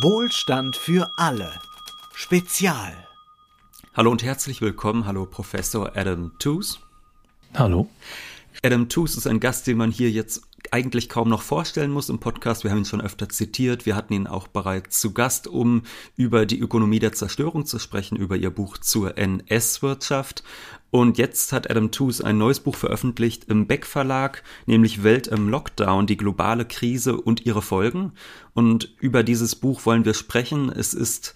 Wohlstand für alle. Spezial. Hallo und herzlich willkommen. Hallo Professor Adam Tooze. Hallo. Adam Tooze ist ein Gast, den man hier jetzt eigentlich kaum noch vorstellen muss im Podcast. Wir haben ihn schon öfter zitiert. Wir hatten ihn auch bereits zu Gast, um über die Ökonomie der Zerstörung zu sprechen, über ihr Buch zur NS-Wirtschaft. Und jetzt hat Adam Tooze ein neues Buch veröffentlicht im Beck Verlag, nämlich Welt im Lockdown, die globale Krise und ihre Folgen. Und über dieses Buch wollen wir sprechen. Es ist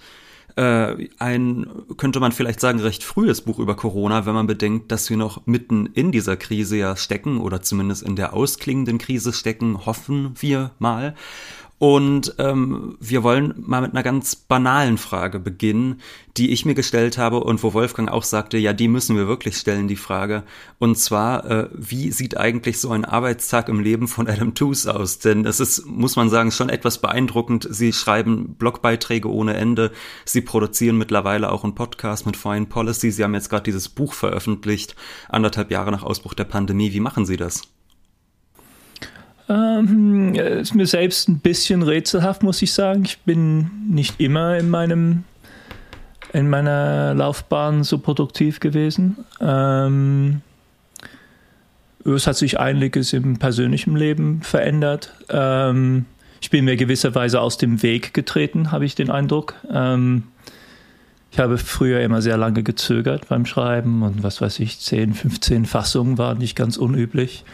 äh, ein, könnte man vielleicht sagen, recht frühes Buch über Corona, wenn man bedenkt, dass wir noch mitten in dieser Krise ja stecken oder zumindest in der ausklingenden Krise stecken, hoffen wir mal. Und ähm, wir wollen mal mit einer ganz banalen Frage beginnen, die ich mir gestellt habe und wo Wolfgang auch sagte, ja, die müssen wir wirklich stellen, die Frage. Und zwar, äh, wie sieht eigentlich so ein Arbeitstag im Leben von Adam Tooze aus? Denn es ist, muss man sagen, schon etwas beeindruckend. Sie schreiben Blogbeiträge ohne Ende. Sie produzieren mittlerweile auch einen Podcast mit Foreign Policy. Sie haben jetzt gerade dieses Buch veröffentlicht, anderthalb Jahre nach Ausbruch der Pandemie. Wie machen Sie das? Ähm, ist mir selbst ein bisschen rätselhaft, muss ich sagen. Ich bin nicht immer in meinem in meiner Laufbahn so produktiv gewesen. Ähm, es hat sich einiges im persönlichen Leben verändert. Ähm, ich bin mir gewisserweise aus dem Weg getreten, habe ich den Eindruck. Ähm, ich habe früher immer sehr lange gezögert beim Schreiben und was weiß ich, 10, 15 Fassungen waren nicht ganz unüblich.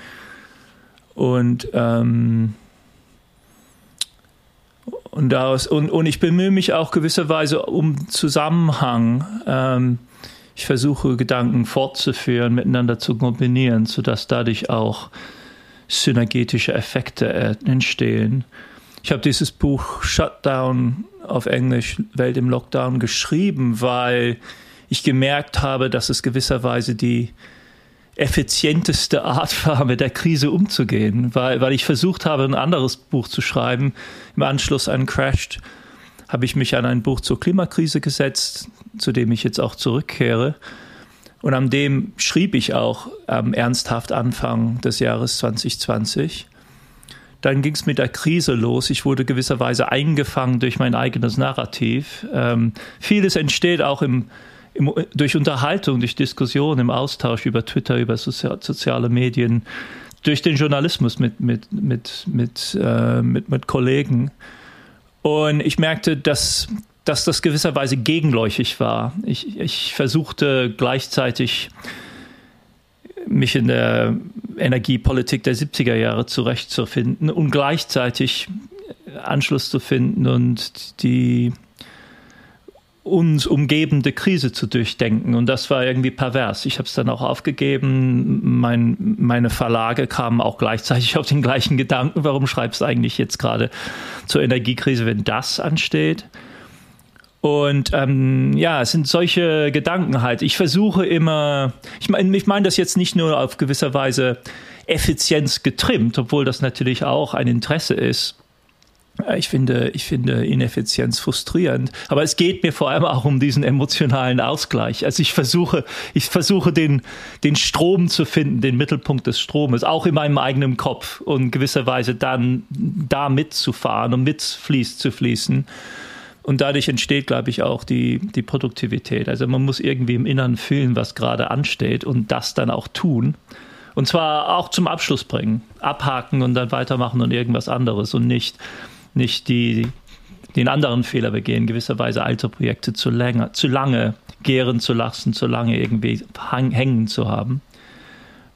Und, ähm, und, daraus, und, und ich bemühe mich auch gewisserweise um Zusammenhang. Ähm, ich versuche Gedanken fortzuführen, miteinander zu kombinieren, sodass dadurch auch synergetische Effekte entstehen. Ich habe dieses Buch Shutdown auf Englisch Welt im Lockdown geschrieben, weil ich gemerkt habe, dass es gewisserweise die effizienteste Art war, mit der Krise umzugehen, weil, weil ich versucht habe, ein anderes Buch zu schreiben. Im Anschluss an Crashed habe ich mich an ein Buch zur Klimakrise gesetzt, zu dem ich jetzt auch zurückkehre. Und an dem schrieb ich auch ähm, ernsthaft Anfang des Jahres 2020. Dann ging es mit der Krise los. Ich wurde gewisserweise eingefangen durch mein eigenes Narrativ. Ähm, vieles entsteht auch im im, durch Unterhaltung, durch Diskussion, im Austausch über Twitter, über Sozi soziale Medien, durch den Journalismus mit, mit, mit, mit, äh, mit, mit Kollegen. Und ich merkte, dass, dass das gewisserweise gegenläufig war. Ich, ich versuchte gleichzeitig mich in der Energiepolitik der 70er Jahre zurechtzufinden und gleichzeitig Anschluss zu finden und die uns umgebende Krise zu durchdenken. Und das war irgendwie pervers. Ich habe es dann auch aufgegeben. Mein, meine Verlage kamen auch gleichzeitig auf den gleichen Gedanken. Warum schreibst du eigentlich jetzt gerade zur Energiekrise, wenn das ansteht? Und ähm, ja, es sind solche Gedanken halt. Ich versuche immer, ich meine ich mein das jetzt nicht nur auf gewisser Weise Effizienz getrimmt, obwohl das natürlich auch ein Interesse ist ich finde, ich finde Ineffizienz frustrierend. Aber es geht mir vor allem auch um diesen emotionalen Ausgleich. Also ich versuche, ich versuche den, den Strom zu finden, den Mittelpunkt des Stromes, auch in meinem eigenen Kopf und gewisserweise dann da mitzufahren und mitfließt zu fließen. Und dadurch entsteht, glaube ich, auch die, die Produktivität. Also man muss irgendwie im Inneren fühlen, was gerade ansteht und das dann auch tun. Und zwar auch zum Abschluss bringen, abhaken und dann weitermachen und irgendwas anderes und nicht nicht die, den anderen Fehler begehen, gewisserweise alte Projekte zu, länger, zu lange gären zu lassen, zu lange irgendwie hängen zu haben.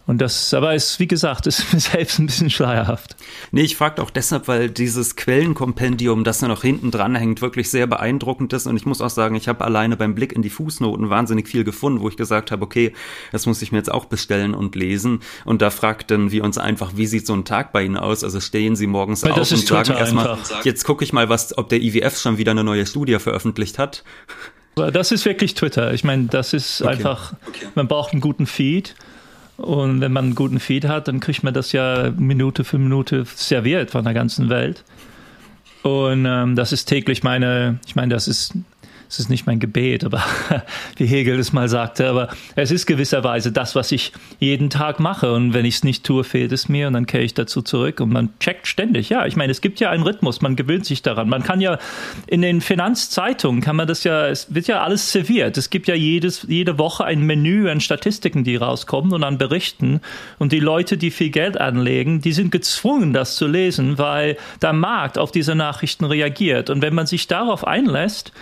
Und das, aber ist, wie gesagt, ist mir selbst ein bisschen schleierhaft. Nee, ich frage auch deshalb, weil dieses Quellenkompendium, das da noch hinten dran hängt, wirklich sehr beeindruckend ist. Und ich muss auch sagen, ich habe alleine beim Blick in die Fußnoten wahnsinnig viel gefunden, wo ich gesagt habe, okay, das muss ich mir jetzt auch bestellen und lesen. Und da fragten wir uns einfach, wie sieht so ein Tag bei Ihnen aus? Also stehen Sie morgens weil auf und sagen erstmal, jetzt gucke ich mal, was, ob der IWF schon wieder eine neue Studie veröffentlicht hat. Das ist wirklich Twitter. Ich meine, das ist okay. einfach, okay. man braucht einen guten Feed. Und wenn man einen guten Feed hat, dann kriegt man das ja Minute für Minute serviert von der ganzen Welt. Und ähm, das ist täglich meine, ich meine, das ist es ist nicht mein Gebet, aber wie Hegel es mal sagte, aber es ist gewisserweise das, was ich jeden Tag mache. Und wenn ich es nicht tue, fehlt es mir und dann kehre ich dazu zurück und man checkt ständig. Ja, ich meine, es gibt ja einen Rhythmus, man gewöhnt sich daran. Man kann ja in den Finanzzeitungen kann man das ja, es wird ja alles serviert. Es gibt ja jedes, jede Woche ein Menü an Statistiken, die rauskommen und an Berichten. Und die Leute, die viel Geld anlegen, die sind gezwungen, das zu lesen, weil der Markt auf diese Nachrichten reagiert. Und wenn man sich darauf einlässt,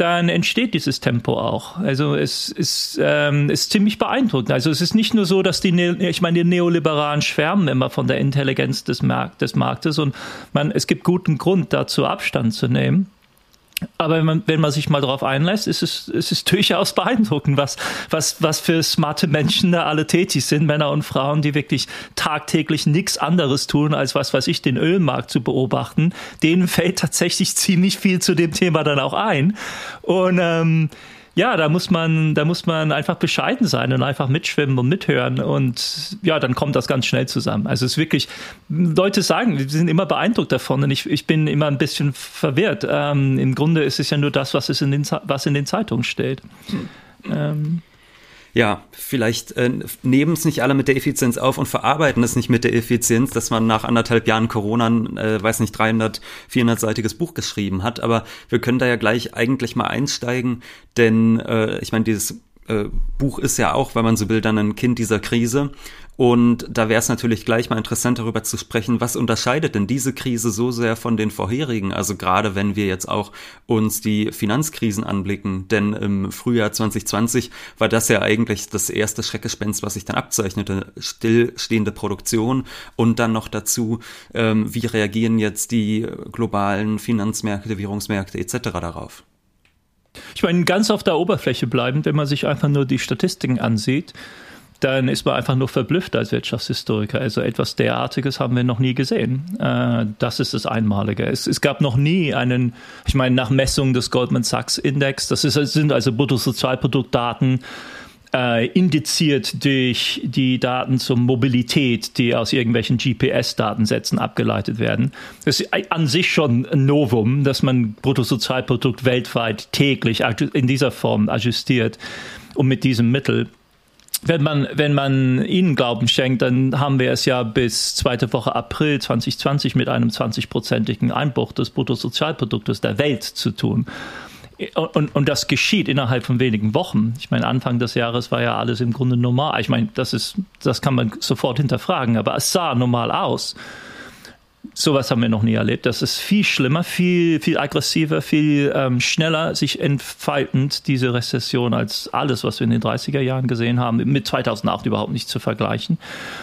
dann entsteht dieses Tempo auch. Also es ist, ähm, ist ziemlich beeindruckend. Also es ist nicht nur so, dass die, ne ich meine, die Neoliberalen schwärmen immer von der Intelligenz des, Markt, des Marktes und man, es gibt guten Grund dazu Abstand zu nehmen. Aber wenn man, wenn man sich mal darauf einlässt, ist es, ist es durchaus beeindruckend, was, was, was für smarte Menschen da alle tätig sind, Männer und Frauen, die wirklich tagtäglich nichts anderes tun, als was weiß ich, den Ölmarkt zu beobachten. Denen fällt tatsächlich ziemlich viel zu dem Thema dann auch ein. Und ähm, ja, da muss man, da muss man einfach bescheiden sein und einfach mitschwimmen und mithören und ja, dann kommt das ganz schnell zusammen. Also es ist wirklich, Leute sagen, die sind immer beeindruckt davon und ich, ich bin immer ein bisschen verwirrt. Ähm, Im Grunde ist es ja nur das, was, es in den, was in den Zeitungen steht. Hm. Ähm, ja, vielleicht äh, nehmen es nicht alle mit der Effizienz auf und verarbeiten es nicht mit der Effizienz, dass man nach anderthalb Jahren Corona, äh, weiß nicht, 300, 400-seitiges Buch geschrieben hat. Aber wir können da ja gleich eigentlich mal einsteigen, denn äh, ich meine, dieses äh, Buch ist ja auch, wenn man so will, dann ein Kind dieser Krise. Und da wäre es natürlich gleich mal interessant, darüber zu sprechen, was unterscheidet denn diese Krise so sehr von den vorherigen? Also gerade wenn wir jetzt auch uns die Finanzkrisen anblicken, denn im Frühjahr 2020 war das ja eigentlich das erste Schreckgespenst, was sich dann abzeichnete, stillstehende Produktion und dann noch dazu, ähm, wie reagieren jetzt die globalen Finanzmärkte, Währungsmärkte etc. darauf? Ich meine, ganz auf der Oberfläche bleibend, wenn man sich einfach nur die Statistiken ansieht, dann ist man einfach nur verblüfft als Wirtschaftshistoriker. Also etwas derartiges haben wir noch nie gesehen. Äh, das ist das Einmalige. Es, es gab noch nie einen, ich meine, nach Messung des Goldman Sachs Index, das ist, sind also Bruttosozialproduktdaten, äh, indiziert durch die Daten zur Mobilität, die aus irgendwelchen GPS-Datensätzen abgeleitet werden. Das ist an sich schon ein Novum, dass man Bruttosozialprodukt weltweit täglich in dieser Form ajustiert und mit diesem Mittel wenn man, wenn man ihnen Glauben schenkt, dann haben wir es ja bis zweite Woche April 2020 mit einem 20-prozentigen Einbruch des Bruttosozialproduktes der Welt zu tun. Und, und das geschieht innerhalb von wenigen Wochen. Ich meine, Anfang des Jahres war ja alles im Grunde normal. Ich meine, das ist, das kann man sofort hinterfragen, aber es sah normal aus. Sowas haben wir noch nie erlebt. Das ist viel schlimmer, viel, viel aggressiver, viel ähm, schneller sich entfaltend, diese Rezession, als alles, was wir in den 30er Jahren gesehen haben, mit 2008 überhaupt nicht zu vergleichen.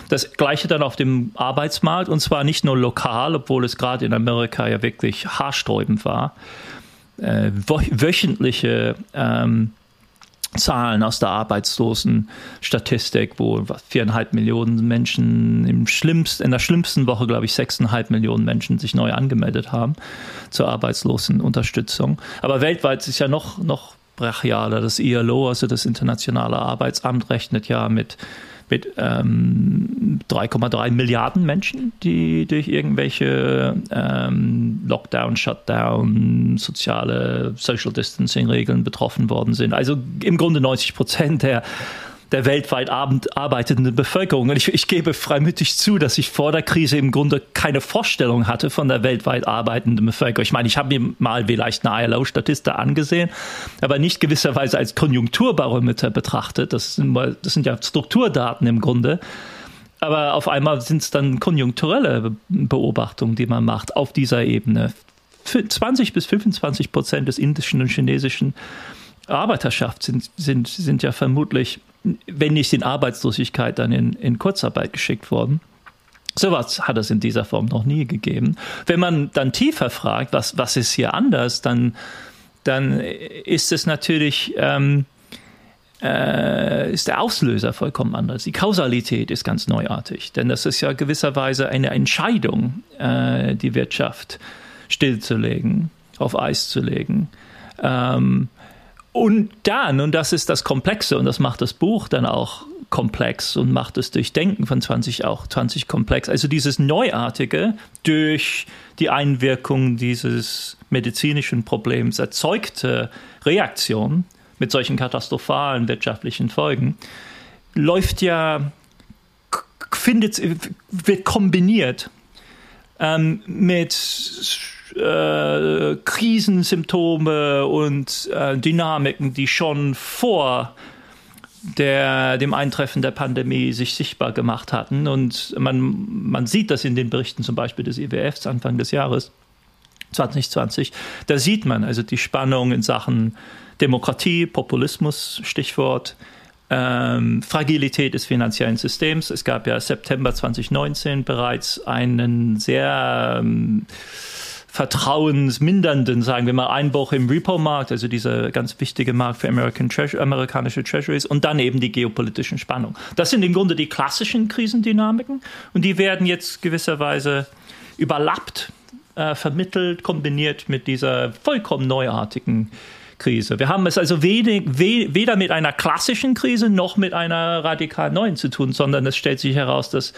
Das Gleiche dann auf dem Arbeitsmarkt und zwar nicht nur lokal, obwohl es gerade in Amerika ja wirklich haarsträubend war. Äh, wöchentliche ähm, Zahlen aus der Arbeitslosenstatistik, wo viereinhalb Millionen Menschen im schlimmsten, in der schlimmsten Woche, glaube ich, sechseinhalb Millionen Menschen sich neu angemeldet haben zur Arbeitslosenunterstützung. Aber weltweit ist ja noch, noch brachialer. Das ILO, also das Internationale Arbeitsamt, rechnet ja mit mit ähm, 3,3 Milliarden Menschen, die durch irgendwelche ähm, Lockdown, Shutdown, soziale Social Distancing Regeln betroffen worden sind. Also im Grunde 90 Prozent der der weltweit arbeitenden Bevölkerung. Und ich, ich, gebe freimütig zu, dass ich vor der Krise im Grunde keine Vorstellung hatte von der weltweit arbeitenden Bevölkerung. Ich meine, ich habe mir mal vielleicht eine ILO-Statistik angesehen, aber nicht gewisserweise als Konjunkturbarometer betrachtet. Das sind, das sind ja Strukturdaten im Grunde. Aber auf einmal sind es dann konjunkturelle Beobachtungen, die man macht auf dieser Ebene. 20 bis 25 Prozent des indischen und chinesischen Arbeiterschaft sind, sind, sind ja vermutlich wenn nicht in Arbeitslosigkeit, dann in, in Kurzarbeit geschickt worden. Sowas hat es in dieser Form noch nie gegeben. Wenn man dann tiefer fragt, was, was ist hier anders, dann, dann ist es natürlich, ähm, äh, ist der Auslöser vollkommen anders. Die Kausalität ist ganz neuartig, denn das ist ja gewisserweise eine Entscheidung, äh, die Wirtschaft stillzulegen, auf Eis zu legen. Ähm, Und dann, und das ist das Komplexe, und das macht das Buch dann auch komplex und macht das Durchdenken von 20 auch 20 komplex. Also dieses Neuartige durch die Einwirkung dieses medizinischen Problems erzeugte Reaktion mit solchen katastrophalen wirtschaftlichen Folgen läuft ja, findet, wird kombiniert ähm, mit äh, Krisensymptome und äh, Dynamiken, die schon vor der, dem Eintreffen der Pandemie sich sichtbar gemacht hatten. Und man, man sieht das in den Berichten zum Beispiel des IWFs Anfang des Jahres 2020. Da sieht man also die Spannung in Sachen Demokratie, Populismus, Stichwort, ähm, Fragilität des finanziellen Systems. Es gab ja September 2019 bereits einen sehr ähm, vertrauensmindernden, sagen wir mal, Einbruch im Repo-Markt, also dieser ganz wichtige Markt für Treasure, amerikanische Treasuries und dann eben die geopolitischen Spannungen. Das sind im Grunde die klassischen Krisendynamiken und die werden jetzt gewisserweise überlappt, äh, vermittelt, kombiniert mit dieser vollkommen neuartigen Krise. Wir haben es also wenig, we, weder mit einer klassischen Krise noch mit einer radikal neuen zu tun, sondern es stellt sich heraus, dass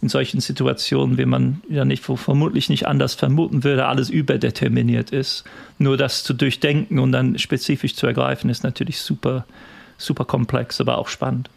in solchen Situationen, wie man ja nicht vermutlich nicht anders vermuten würde, alles überdeterminiert ist. Nur das zu durchdenken und dann spezifisch zu ergreifen, ist natürlich super, super komplex, aber auch spannend.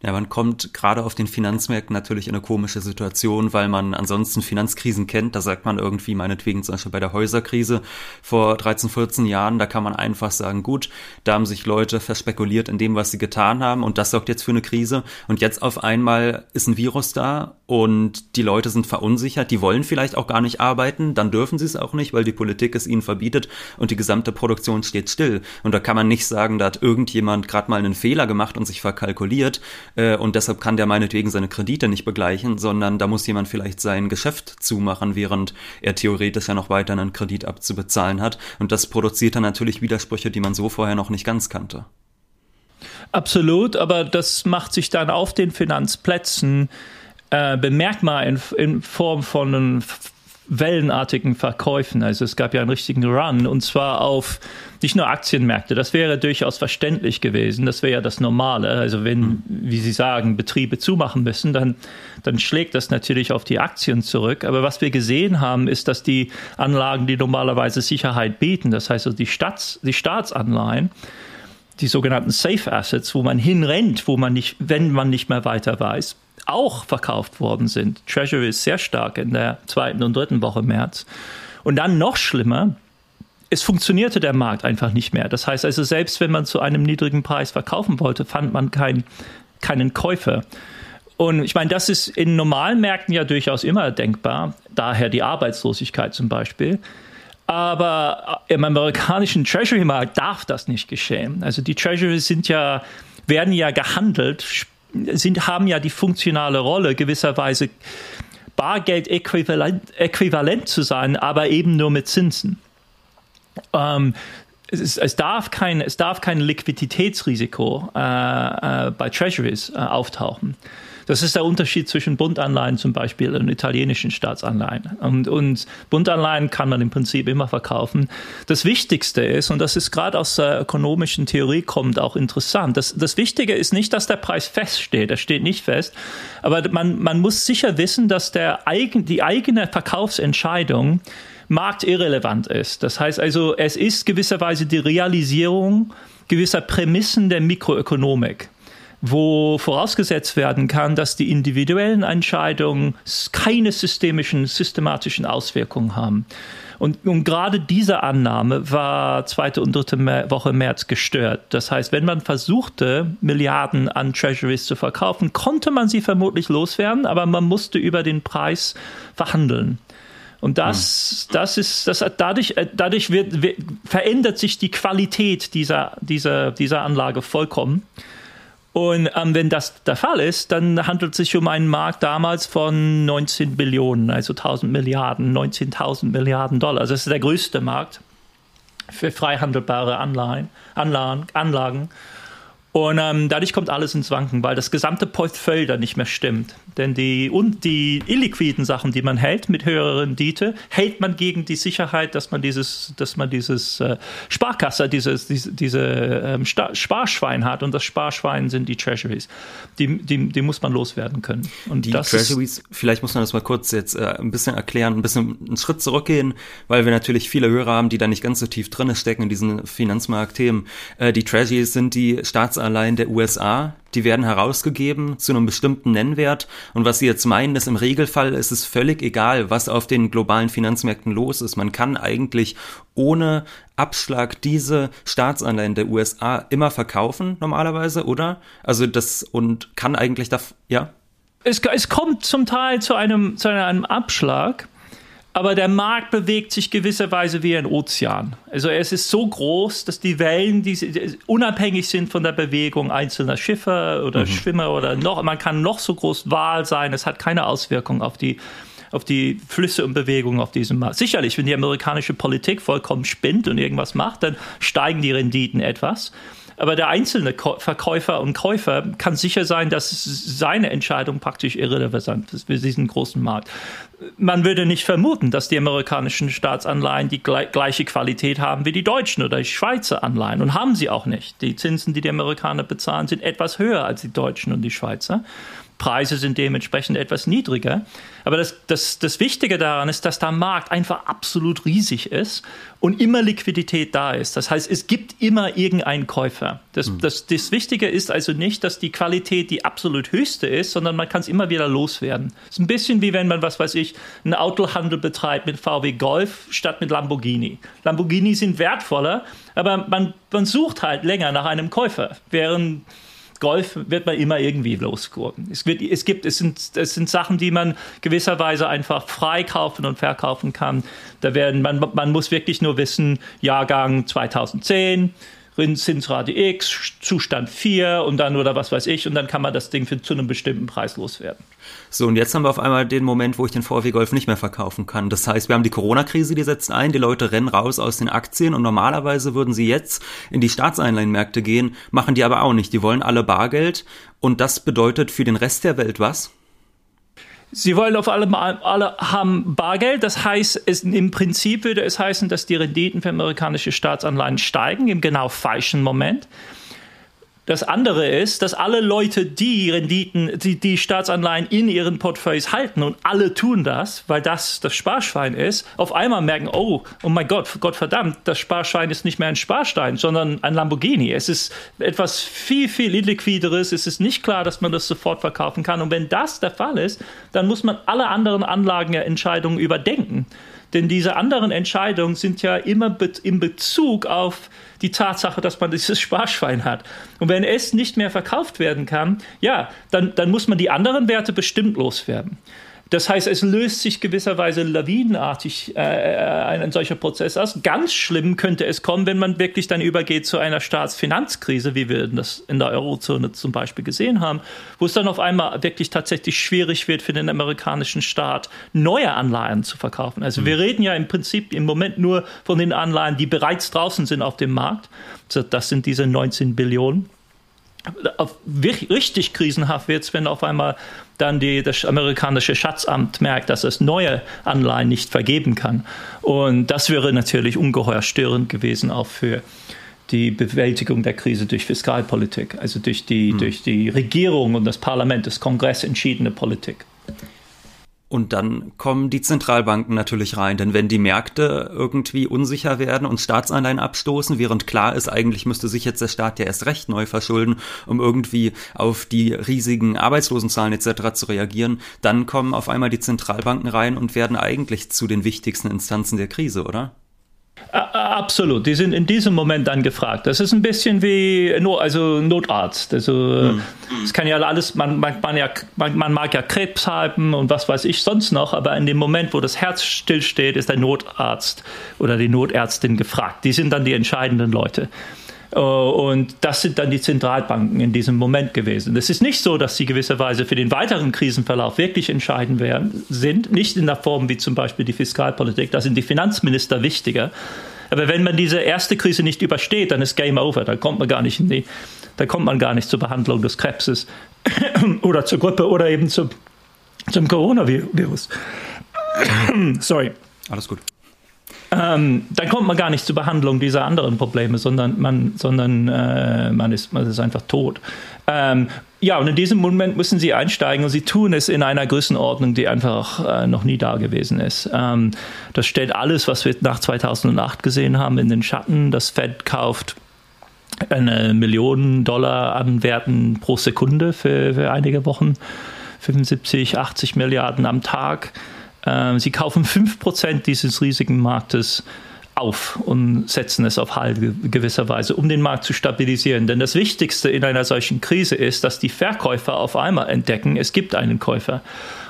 Ja, man kommt gerade auf den Finanzmärkten natürlich in eine komische Situation, weil man ansonsten Finanzkrisen kennt. Da sagt man irgendwie, meinetwegen zum Beispiel bei der Häuserkrise vor 13, 14 Jahren, da kann man einfach sagen, gut, da haben sich Leute verspekuliert in dem, was sie getan haben und das sorgt jetzt für eine Krise. Und jetzt auf einmal ist ein Virus da und die Leute sind verunsichert, die wollen vielleicht auch gar nicht arbeiten, dann dürfen sie es auch nicht, weil die Politik es ihnen verbietet und die gesamte Produktion steht still. Und da kann man nicht sagen, da hat irgendjemand gerade mal einen Fehler gemacht und sich verkalkuliert äh, und deshalb kann der meinetwegen seine Kredite nicht begleichen, sondern da muss jemand vielleicht sein Geschäft zumachen, während er theoretisch ja noch weiter einen Kredit abzubezahlen hat. Und das produziert dann natürlich Widersprüche, die man so vorher noch nicht ganz kannte. Absolut, aber das macht sich dann auf den Finanzplätzen äh, bemerkbar in, in Form von einem wellenartigen Verkäufen. Also es gab ja einen richtigen Run und zwar auf nicht nur Aktienmärkte. Das wäre durchaus verständlich gewesen. Das wäre ja das Normale. Also wenn, mhm. wie Sie sagen, Betriebe zumachen müssen, dann, dann schlägt das natürlich auf die Aktien zurück. Aber was wir gesehen haben, ist, dass die Anlagen, die normalerweise Sicherheit bieten, das heißt also die, Staats, die Staatsanleihen, die sogenannten Safe Assets, wo man hinrennt, wo man nicht, wenn man nicht mehr weiter weiß, auch verkauft worden sind. Treasury ist sehr stark in der zweiten und dritten Woche März. Und dann noch schlimmer, es funktionierte der Markt einfach nicht mehr. Das heißt also, selbst wenn man zu einem niedrigen Preis verkaufen wollte, fand man kein, keinen Käufer. Und ich meine, das ist in normalen Märkten ja durchaus immer denkbar, daher die Arbeitslosigkeit zum Beispiel. Aber im amerikanischen Treasury-Markt darf das nicht geschehen. Also die Treasuries sind ja, werden ja gehandelt, sind, haben ja die funktionale Rolle, gewisserweise Bargeld-äquivalent äquivalent zu sein, aber eben nur mit Zinsen. Ähm, es, es, darf kein, es darf kein Liquiditätsrisiko äh, äh, bei Treasuries äh, auftauchen. Das ist der Unterschied zwischen Bundanleihen zum Beispiel und italienischen Staatsanleihen. Und, und Bundanleihen kann man im Prinzip immer verkaufen. Das Wichtigste ist, und das ist gerade aus der ökonomischen Theorie kommt auch interessant, das, das Wichtige ist nicht, dass der Preis feststeht, er steht nicht fest, aber man, man muss sicher wissen, dass der eigen, die eigene Verkaufsentscheidung marktirrelevant ist. Das heißt also, es ist gewisserweise die Realisierung gewisser Prämissen der Mikroökonomik wo vorausgesetzt werden kann, dass die individuellen Entscheidungen keine systemischen, systematischen Auswirkungen haben. Und, und gerade diese Annahme war zweite und dritte Woche März gestört. Das heißt, wenn man versuchte, Milliarden an Treasuries zu verkaufen, konnte man sie vermutlich loswerden, aber man musste über den Preis verhandeln. Und das, hm. das ist, das dadurch, äh, dadurch wird, wird, verändert sich die Qualität dieser, dieser, dieser Anlage vollkommen. Und ähm, wenn das der Fall ist, dann handelt es sich um einen Markt damals von 19 Billionen, also 1000 Milliarden, 19.000 Milliarden Dollar. Also das ist der größte Markt für frei handelbare Anleihen, Anlagen, Anlagen. Und ähm, dadurch kommt alles ins Wanken, weil das gesamte Portfolio dann nicht mehr stimmt. Denn die, und die illiquiden Sachen, die man hält mit höherer Rendite, hält man gegen die Sicherheit, dass man dieses, dass man dieses äh, Sparkasse, dieses, diese, diese ähm, Sparschwein hat. Und das Sparschwein sind die Treasuries. Die, die, die muss man loswerden können. Und die Treasuries, vielleicht muss man das mal kurz jetzt äh, ein bisschen erklären, ein bisschen einen Schritt zurückgehen, weil wir natürlich viele Hörer haben, die da nicht ganz so tief drin stecken in diesen Finanzmarktthemen. Äh, die Treasuries sind die Staats allein der USA. Die werden herausgegeben zu einem bestimmten Nennwert. Und was Sie jetzt meinen, ist im Regelfall ist es völlig egal, was auf den globalen Finanzmärkten los ist. Man kann eigentlich ohne Abschlag diese Staatsanleihen der USA immer verkaufen, normalerweise, oder? Also das und kann eigentlich da, ja? Es, es kommt zum Teil zu einem, zu einem Abschlag aber der Markt bewegt sich gewisserweise wie ein Ozean. Also es ist so groß, dass die Wellen, die unabhängig sind von der Bewegung einzelner Schiffe oder mhm. Schwimmer oder noch, man kann noch so groß Wahl sein, es hat keine Auswirkung auf die auf die Flüsse und Bewegungen auf diesem Markt. Sicherlich, wenn die amerikanische Politik vollkommen spinnt und irgendwas macht, dann steigen die Renditen etwas. Aber der einzelne Verkäufer und Käufer kann sicher sein, dass seine Entscheidung praktisch irrelevant ist für diesen großen Markt. Man würde nicht vermuten, dass die amerikanischen Staatsanleihen die gleiche Qualität haben wie die deutschen oder die Schweizer Anleihen. Und haben sie auch nicht. Die Zinsen, die die Amerikaner bezahlen, sind etwas höher als die deutschen und die Schweizer. Preise sind dementsprechend etwas niedriger. Aber das, das, das Wichtige daran ist, dass der Markt einfach absolut riesig ist und immer Liquidität da ist. Das heißt, es gibt immer irgendeinen Käufer. Das, mhm. das, das Wichtige ist also nicht, dass die Qualität die absolut höchste ist, sondern man kann es immer wieder loswerden. Es ist ein bisschen wie wenn man, was weiß ich, einen Autohandel betreibt mit VW Golf statt mit Lamborghini. Lamborghini sind wertvoller, aber man, man sucht halt länger nach einem Käufer, während Golf wird man immer irgendwie losgurken. Es, wird, es, gibt, es, sind, es sind Sachen, die man gewisserweise einfach frei kaufen und verkaufen kann. Da werden, man, man muss wirklich nur wissen, Jahrgang 2010, Zinsrate X, Zustand 4 und dann oder was weiß ich und dann kann man das Ding für, zu einem bestimmten Preis loswerden. So, und jetzt haben wir auf einmal den Moment, wo ich den VW Golf nicht mehr verkaufen kann. Das heißt, wir haben die Corona-Krise, die setzt ein, die Leute rennen raus aus den Aktien und normalerweise würden sie jetzt in die Staatseinleihenmärkte gehen, machen die aber auch nicht. Die wollen alle Bargeld und das bedeutet für den Rest der Welt was? Sie wollen auf alle, alle haben Bargeld. Das heißt, es, im Prinzip würde es heißen, dass die Renditen für amerikanische Staatsanleihen steigen im genau falschen Moment. Das andere ist, dass alle Leute, die Renditen, die, die Staatsanleihen in ihren Portfolios halten und alle tun das, weil das das Sparschwein ist, auf einmal merken, oh, oh mein Gott, Gott verdammt, das Sparschwein ist nicht mehr ein Sparstein, sondern ein Lamborghini. Es ist etwas viel, viel illiquideres. Es ist nicht klar, dass man das sofort verkaufen kann. Und wenn das der Fall ist, dann muss man alle anderen Anlagenentscheidungen überdenken. Denn diese anderen Entscheidungen sind ja immer in Bezug auf die Tatsache, dass man dieses Sparschwein hat. Und wenn es nicht mehr verkauft werden kann, ja, dann, dann muss man die anderen Werte bestimmt loswerden. Das heißt, es löst sich gewisserweise lawinenartig äh, äh, ein solcher Prozess aus. Ganz schlimm könnte es kommen, wenn man wirklich dann übergeht zu einer Staatsfinanzkrise, wie wir das in der Eurozone zum Beispiel gesehen haben, wo es dann auf einmal wirklich tatsächlich schwierig wird für den amerikanischen Staat, neue Anleihen zu verkaufen. Also mhm. wir reden ja im Prinzip im Moment nur von den Anleihen, die bereits draußen sind auf dem Markt. Das sind diese 19 Billionen richtig krisenhaft wird es, wenn auf einmal dann die, das amerikanische Schatzamt merkt, dass es neue Anleihen nicht vergeben kann. Und das wäre natürlich ungeheuer störend gewesen, auch für die Bewältigung der Krise durch Fiskalpolitik, also durch die, hm. durch die Regierung und das Parlament, das Kongress entschiedene Politik. Und dann kommen die Zentralbanken natürlich rein, denn wenn die Märkte irgendwie unsicher werden und Staatsanleihen abstoßen, während klar ist, eigentlich müsste sich jetzt der Staat ja erst recht neu verschulden, um irgendwie auf die riesigen Arbeitslosenzahlen etc. zu reagieren, dann kommen auf einmal die Zentralbanken rein und werden eigentlich zu den wichtigsten Instanzen der Krise, oder? Absolut, die sind in diesem Moment dann gefragt. Das ist ein bisschen wie also Notarzt. Also mhm. es kann ja alles, man, man, man, ja, man, mag ja Krebs haben und was weiß ich sonst noch, aber in dem Moment, wo das Herz stillsteht, ist der Notarzt oder die Notärztin gefragt. Die sind dann die entscheidenden Leute. Äh, und das sind dann die Zentralbanken in diesem Moment gewesen. Es ist nicht so, dass sie gewisserweise für den weiteren Krisenverlauf wirklich entscheidend werden, sind, nicht in der Form wie zum Beispiel die Fiskalpolitik, da sind die Finanzminister wichtiger. Aber wenn man diese erste Krise nicht übersteht, dann ist Game Over. Dann kommt man gar nicht in die, da kommt man gar nicht zur Behandlung des Krebses oder zur Grippe oder eben zum, zum Coronavirus. Sorry. Alles gut. Ähm, dann kommt man gar nicht zur Behandlung dieser anderen Probleme, sondern man, sondern, äh, man, ist, man ist einfach tot. Ähm, ja, und in diesem Moment müssen sie einsteigen und sie tun es in einer Größenordnung, die einfach äh, noch nie da gewesen ist. Ähm, das stellt alles, was wir nach 2008 gesehen haben, in den Schatten. Das Fed kauft eine Million Dollar an Werten pro Sekunde für, für einige Wochen, 75, 80 Milliarden am Tag. Ähm, sie kaufen 5% dieses riesigen Marktes auf und setzen es auf Halt gewisserweise, um den Markt zu stabilisieren. Denn das Wichtigste in einer solchen Krise ist, dass die Verkäufer auf einmal entdecken, es gibt einen Käufer.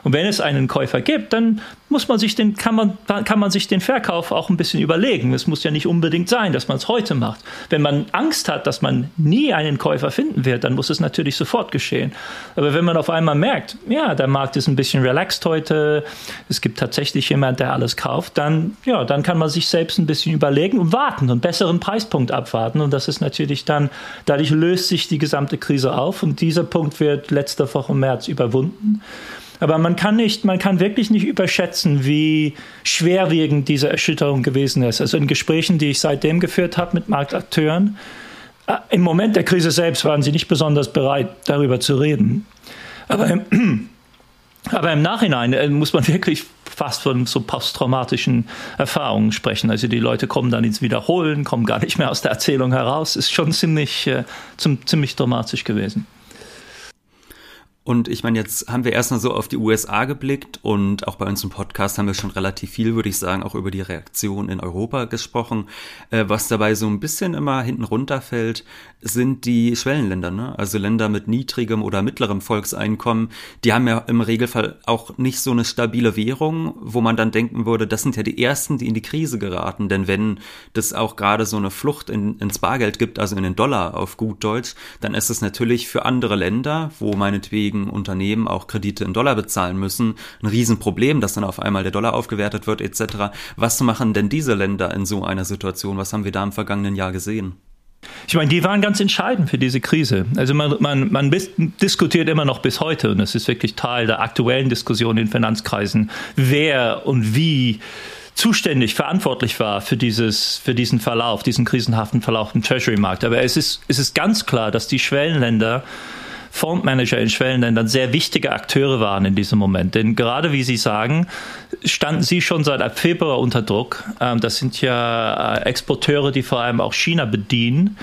Und wenn es einen Käufer gibt, dann muss man sich den, kann man, kann man sich den Verkauf auch ein bisschen überlegen. Es muss ja nicht unbedingt sein, dass man es heute macht. Wenn man Angst hat, dass man nie einen Käufer finden wird, dann muss es natürlich sofort geschehen. Aber wenn man auf einmal merkt, ja, der Markt ist ein bisschen relaxed heute, es gibt tatsächlich jemand, der alles kauft, dann, ja, dann kann man sich selbst ein bisschen überlegen und warten und besseren Preispunkt abwarten. Und das ist natürlich dann, dadurch löst sich die gesamte Krise auf und dieser Punkt wird letzte Woche März überwunden. Aber man kann nicht, man kann wirklich nicht überschätzen, wie schwerwiegend diese Erschütterung gewesen ist. Also in Gesprächen, die ich seitdem geführt habe mit Marktakteuren, äh, im Moment der Krise selbst waren sie nicht besonders bereit, darüber zu reden. Aber im, aber im Nachhinein äh, muss man wirklich fast von so posttraumatischen Erfahrungen sprechen. Also die Leute kommen dann ins Wiederholen, kommen gar nicht mehr aus der Erzählung heraus. Ist schon ziemlich, äh, ziemlich dramatisch gewesen. Und ich meine, jetzt haben wir erstmal so auf die USA geblickt und auch bei uns im Podcast haben wir schon relativ viel, würde ich sagen, auch über die Reaktion in Europa gesprochen. Äh, was dabei so ein bisschen immer hinten runterfällt, sind die Schwellenländer, ne? also Länder mit niedrigem oder mittlerem Volkseinkommen. Die haben ja im Regelfall auch nicht so eine stabile Währung, wo man dann denken würde, das sind ja die Ersten, die in die Krise geraten. Denn wenn das auch gerade so eine Flucht in, ins Bargeld gibt, also in den Dollar auf gut Deutsch, dann ist es natürlich für andere Länder, wo meinetwegen einschlägigen Unternehmen auch Kredite in Dollar bezahlen müssen, ein Riesenproblem, dass dann auf einmal der Dollar aufgewertet wird etc. Was machen denn diese Länder in so einer Situation? Was haben wir da im vergangenen Jahr gesehen? Ich meine, die waren ganz entscheidend für diese Krise. Also man, man, man diskutiert immer noch bis heute, und das ist wirklich Teil der aktuellen Diskussion in Finanzkreisen, wer und wie zuständig, verantwortlich war für, dieses, für diesen Verlauf, diesen krisenhaften Verlauf im Treasury-Markt. Aber es ist, es ist ganz klar, dass die Schwellenländer Fondsmanager in Schwellenländern sehr wichtige Akteure waren in diesem Moment. Denn gerade wie Sie sagen, standen sie schon seit Februar unter Druck. Ähm, das sind ja äh, Exporteure, die vor allem auch China bedienen.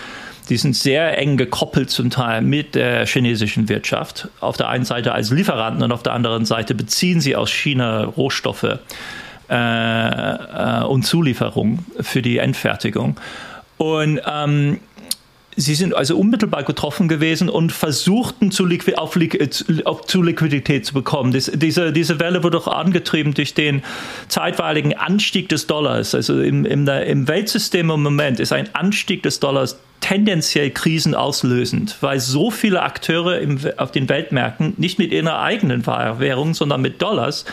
Die sind sehr eng gekoppelt zum Teil mit der chinesischen Wirtschaft. Auf der einen Seite als Lieferanten und auf der anderen Seite beziehen sie aus China Rohstoffe äh, äh, und Zulieferungen für die Endfertigung. Und ähm, Sie sind also unmittelbar getroffen gewesen und versuchten zu, Liqu auf, äh, auf, zu Liquidität zu bekommen. Das, diese, diese Welle wurde auch angetrieben durch den zeitweiligen Anstieg des Dollars. Also im, im, im Weltsystem im Moment ist ein Anstieg des Dollars tendenziell krisenauslösend, weil so viele Akteure im, auf den Weltmärkten nicht mit ihrer eigenen Währung, sondern mit Dollars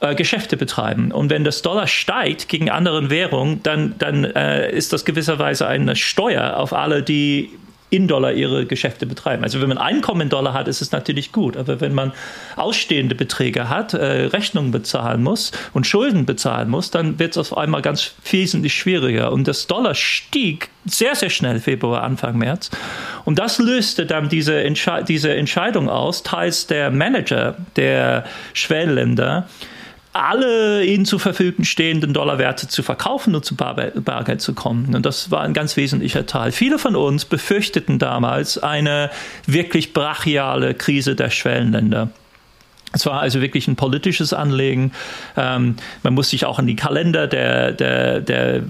äh, Geschäfte betreiben. Und wenn das Dollar steigt gegen andere Währungen, dann, dann äh, ist das gewisserweise eine Steuer auf alle, die in Dollar ihre Geschäfte betreiben. Also wenn man Einkommen in Dollar hat, ist es natürlich gut. Aber wenn man ausstehende Beträge hat, äh, Rechnungen bezahlen muss und Schulden bezahlen muss, dann wird es auf einmal ganz wesentlich schwieriger. Und das Dollar stieg sehr, sehr schnell Februar, Anfang März. Und das löste dann diese, Entsche diese Entscheidung aus, teils der Manager der Schwellenländer, alle ihnen zur Verfügung stehenden Dollarwerte zu verkaufen und zu Bargeld zu kommen. Und das war ein ganz wesentlicher Teil. Viele von uns befürchteten damals eine wirklich brachiale Krise der Schwellenländer. Es war also wirklich ein politisches Anliegen. Ähm, man muss sich auch an die Kalender der, der, der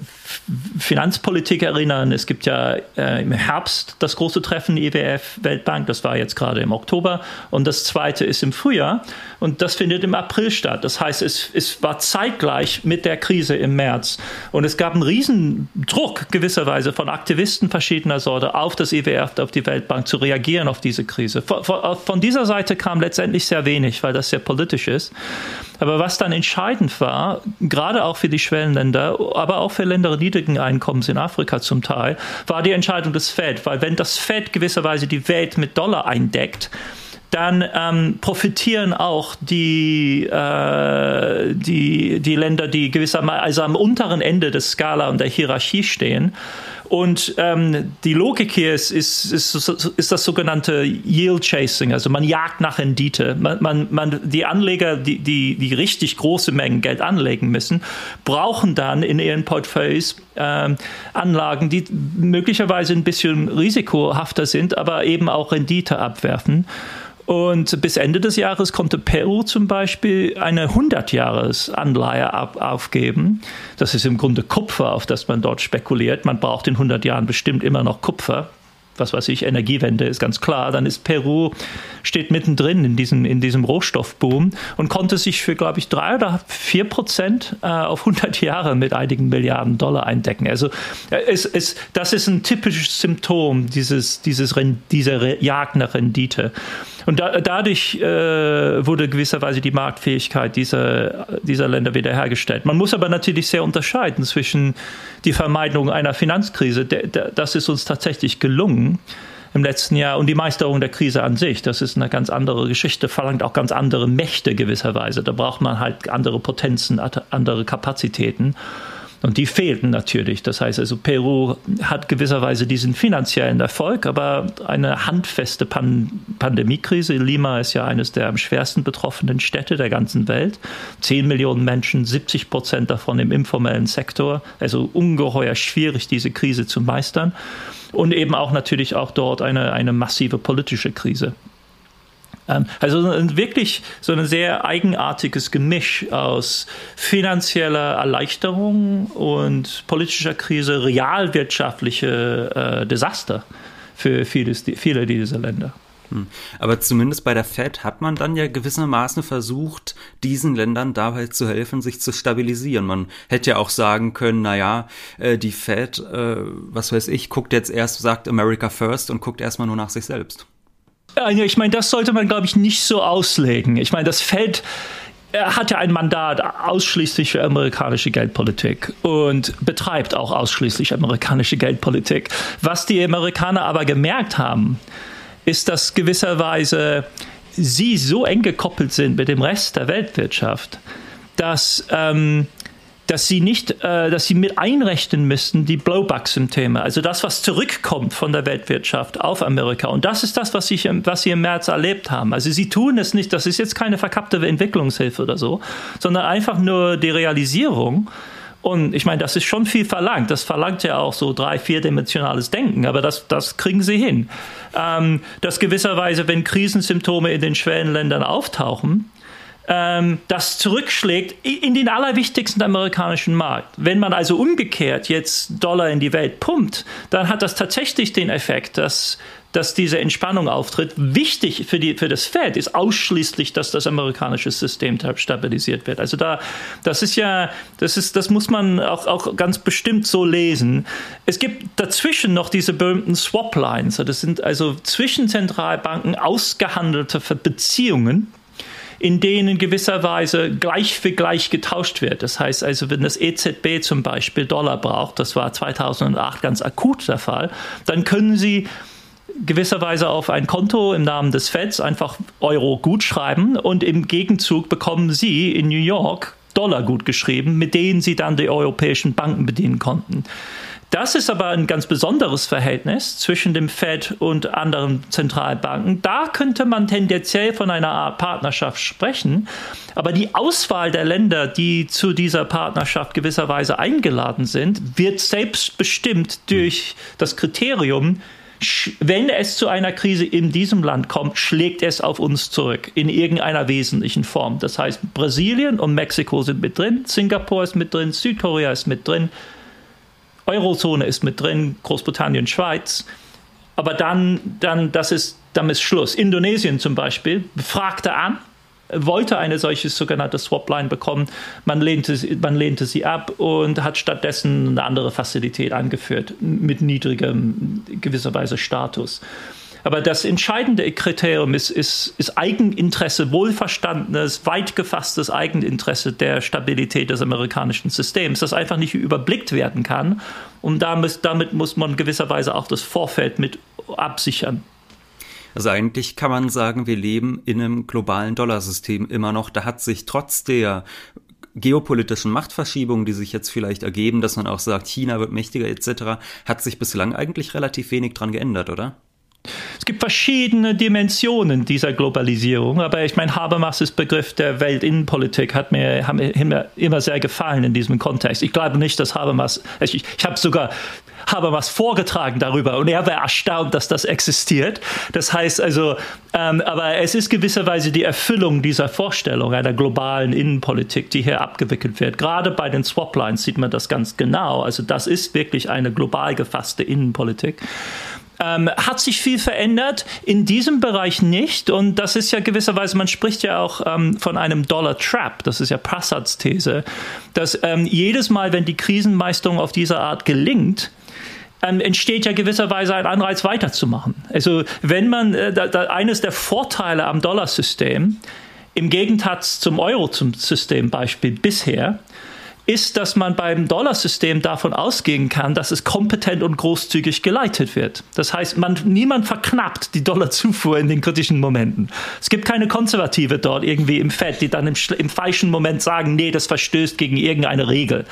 Finanzpolitik erinnern. Es gibt ja äh, im Herbst das große Treffen IWF Weltbank, das war jetzt gerade im Oktober und das zweite ist im Frühjahr und das findet im April statt. Das heißt, es, es war zeitgleich mit der Krise im März und es gab einen riesen Druck gewisserweise von Aktivisten verschiedener Sorte auf das IWF, auf die Weltbank zu reagieren auf diese Krise. Von, von, von dieser Seite kam letztendlich sehr wenig, weil das sehr politisch ist. Aber was dann entscheidend war, gerade auch für die Schwellenländer, aber auch für Länder niedrigen Einkommens in Afrika zum Teil, war die Entscheidung des Fed. Weil wenn das Fed gewisserweise die Welt mit Dollar eindeckt, dann ähm, profitieren auch die, äh, die, die Länder, die gewissermaßen also am unteren Ende der Skala und der Hierarchie stehen. Und ähm, die Logik hier ist, ist, ist, ist, das sogenannte Yield Chasing, also man jagt nach Rendite. Man, man, man, die Anleger, die, die, die richtig große Mengen Geld anlegen müssen, brauchen dann in ihren Portfolios äh, Anlagen, die möglicherweise ein bisschen risikohafter sind, aber eben auch Rendite abwerfen. Und bis Ende des Jahres konnte Peru zum Beispiel eine 100-Jahres-Anleihe aufgeben. Das ist im Grunde Kupfer, auf das man dort spekuliert. Man braucht in 100 Jahren bestimmt immer noch Kupfer was weiß ich, Energiewende ist ganz klar, dann ist Peru, steht mittendrin in diesem, in diesem Rohstoffboom und konnte sich für, glaube ich, drei oder vier Prozent äh, auf 100 Jahre mit einigen Milliarden Dollar eindecken. Also äh, es, es, das ist ein typisches Symptom dieses, dieses, dieser Jagd nach Rendite. Und da, dadurch äh, wurde gewisserweise die Marktfähigkeit dieser, dieser Länder wiederhergestellt. Man muss aber natürlich sehr unterscheiden zwischen die Vermeidung einer Finanzkrise. Das ist uns tatsächlich gelungen im letzten Jahr und die Meisterung der Krise an sich. Das ist eine ganz andere Geschichte, verlangt auch ganz andere Mächte gewisserweise. Da braucht man halt andere Potenzen, andere Kapazitäten. Und die fehlten natürlich. Das heißt also, Peru hat gewisserweise diesen finanziellen Erfolg, aber eine handfeste Pan Pandemiekrise. Lima ist ja eines der am schwersten betroffenen Städte der ganzen Welt. Zehn Millionen Menschen, 70 Prozent davon im informellen Sektor. Also ungeheuer schwierig, diese Krise zu meistern. Und eben auch natürlich auch dort eine, eine massive politische Krise. Ähm, also wirklich so ein sehr eigenartiges Gemisch aus finanzieller Erleichterung und politischer Krise, realwirtschaftliche äh, Desaster für vieles, viele dieser Länder. Hm. Aber zumindest bei der Fed hat man dann ja gewissermaßen versucht, diesen Ländern dabei zu helfen, sich zu stabilisieren. Man hätte ja auch sagen können, na ja, äh, die Fed, äh, was weiß ich, guckt jetzt erst, sagt America First und guckt erstmal nur nach sich selbst. Ich meine, das sollte man, glaube ich, nicht so auslegen. Ich meine, das Feld er hat ja ein Mandat ausschließlich für amerikanische Geldpolitik und betreibt auch ausschließlich amerikanische Geldpolitik. Was die Amerikaner aber gemerkt haben, ist, dass gewisserweise sie so eng gekoppelt sind mit dem Rest der Weltwirtschaft, dass ähm, dass sie nicht, äh, dass sie mit einrechnen müssten, die Blowback-Symptome, also das, was zurückkommt von der Weltwirtschaft auf Amerika. Und das ist das, was, ich, was sie im März erlebt haben. Also sie tun es nicht, das ist jetzt keine verkappte Entwicklungshilfe oder so, sondern einfach nur die Realisierung. Und ich meine, das ist schon viel verlangt. Das verlangt ja auch so drei-, vierdimensionales Denken, aber das, das kriegen sie hin. Ähm, dass gewisserweise, wenn Krisensymptome in den Schwellenländern auftauchen, ähm, das zurückschlägt in den allerwichtigsten amerikanischen Markt. Wenn man also umgekehrt jetzt Dollar in die Welt pumpt, dann hat das tatsächlich den Effekt, dass dass diese Entspannung auftritt. Wichtig für, die, für das Fed ist ausschließlich, dass das amerikanische System stabilisiert wird. Also da, das ist ja, das ist, das muss man auch, auch ganz bestimmt so lesen. Es gibt dazwischen noch diese berühmten Swap Lines. Das sind also zwischen Zentralbanken ausgehandelte Beziehungen in denen gewisserweise gleich für gleich getauscht wird. Das heißt also, wenn das EZB zum Beispiel Dollar braucht, das war 2008 ganz akut der Fall, dann können sie gewisserweise auf ein Konto im Namen des Feds einfach Euro gut schreiben und im Gegenzug bekommen sie in New York Dollar gut geschrieben, mit denen sie dann die europäischen Banken bedienen konnten. Das ist aber ein ganz besonderes Verhältnis zwischen dem Fed und anderen Zentralbanken. Da könnte man tendenziell von einer Art Partnerschaft sprechen. Aber die Auswahl der Länder, die zu dieser Partnerschaft gewisserweise eingeladen sind, wird selbst bestimmt durch das Kriterium, wenn es zu einer Krise in diesem Land kommt, schlägt es auf uns zurück in irgendeiner wesentlichen Form. Das heißt, Brasilien und Mexiko sind mit drin, Singapur ist mit drin, Südkorea ist mit drin, Eurozone ist mit drin, Großbritannien, Schweiz. Aber dann, dann das ist, dann ist Schluss. Indonesien zum Beispiel fragte an, wollte eine solche sogenannte Swapline bekommen. Man lehnte, man lehnte sie ab und hat stattdessen eine andere Fazilität angeführt mit niedrigem gewisserweise Status. Aber das entscheidende Kriterium ist, ist, ist Eigeninteresse, wohlverstandenes, weit gefasstes Eigeninteresse der Stabilität des amerikanischen Systems, das einfach nicht überblickt werden kann. Und damit, damit muss man gewisserweise auch das Vorfeld mit absichern. Also eigentlich kann man sagen, wir leben in einem globalen Dollarsystem immer noch. Da hat sich trotz der geopolitischen Machtverschiebungen, die sich jetzt vielleicht ergeben, dass man auch sagt, China wird mächtiger etc., hat sich bislang eigentlich relativ wenig dran geändert, oder? Es gibt verschiedene Dimensionen dieser Globalisierung, aber ich meine, Habermas' Begriff der Weltinnenpolitik hat mir, hat mir immer sehr gefallen in diesem Kontext. Ich glaube nicht, dass Habermas, ich, ich habe sogar Habermas vorgetragen darüber und er war erstaunt, dass das existiert. Das heißt also, ähm, aber es ist gewisserweise die Erfüllung dieser Vorstellung einer globalen Innenpolitik, die hier abgewickelt wird. Gerade bei den Swaplines sieht man das ganz genau. Also das ist wirklich eine global gefasste Innenpolitik. Ähm, hat sich viel verändert? In diesem Bereich nicht. Und das ist ja gewisserweise, man spricht ja auch ähm, von einem Dollar Trap. Das ist ja Prassads These, dass ähm, jedes Mal, wenn die Krisenmeisterung auf diese Art gelingt, ähm, entsteht ja gewisserweise ein Anreiz weiterzumachen. Also wenn man, äh, da, da, eines der Vorteile am Dollarsystem, im Gegensatz zum Euro-System Beispiel bisher, ist, dass man beim Dollarsystem davon ausgehen kann, dass es kompetent und großzügig geleitet wird. Das heißt, man, niemand verknappt die Dollarzufuhr in den kritischen Momenten. Es gibt keine Konservative dort irgendwie im Fed, die dann im, im falschen Moment sagen, nee, das verstößt gegen irgendeine Regel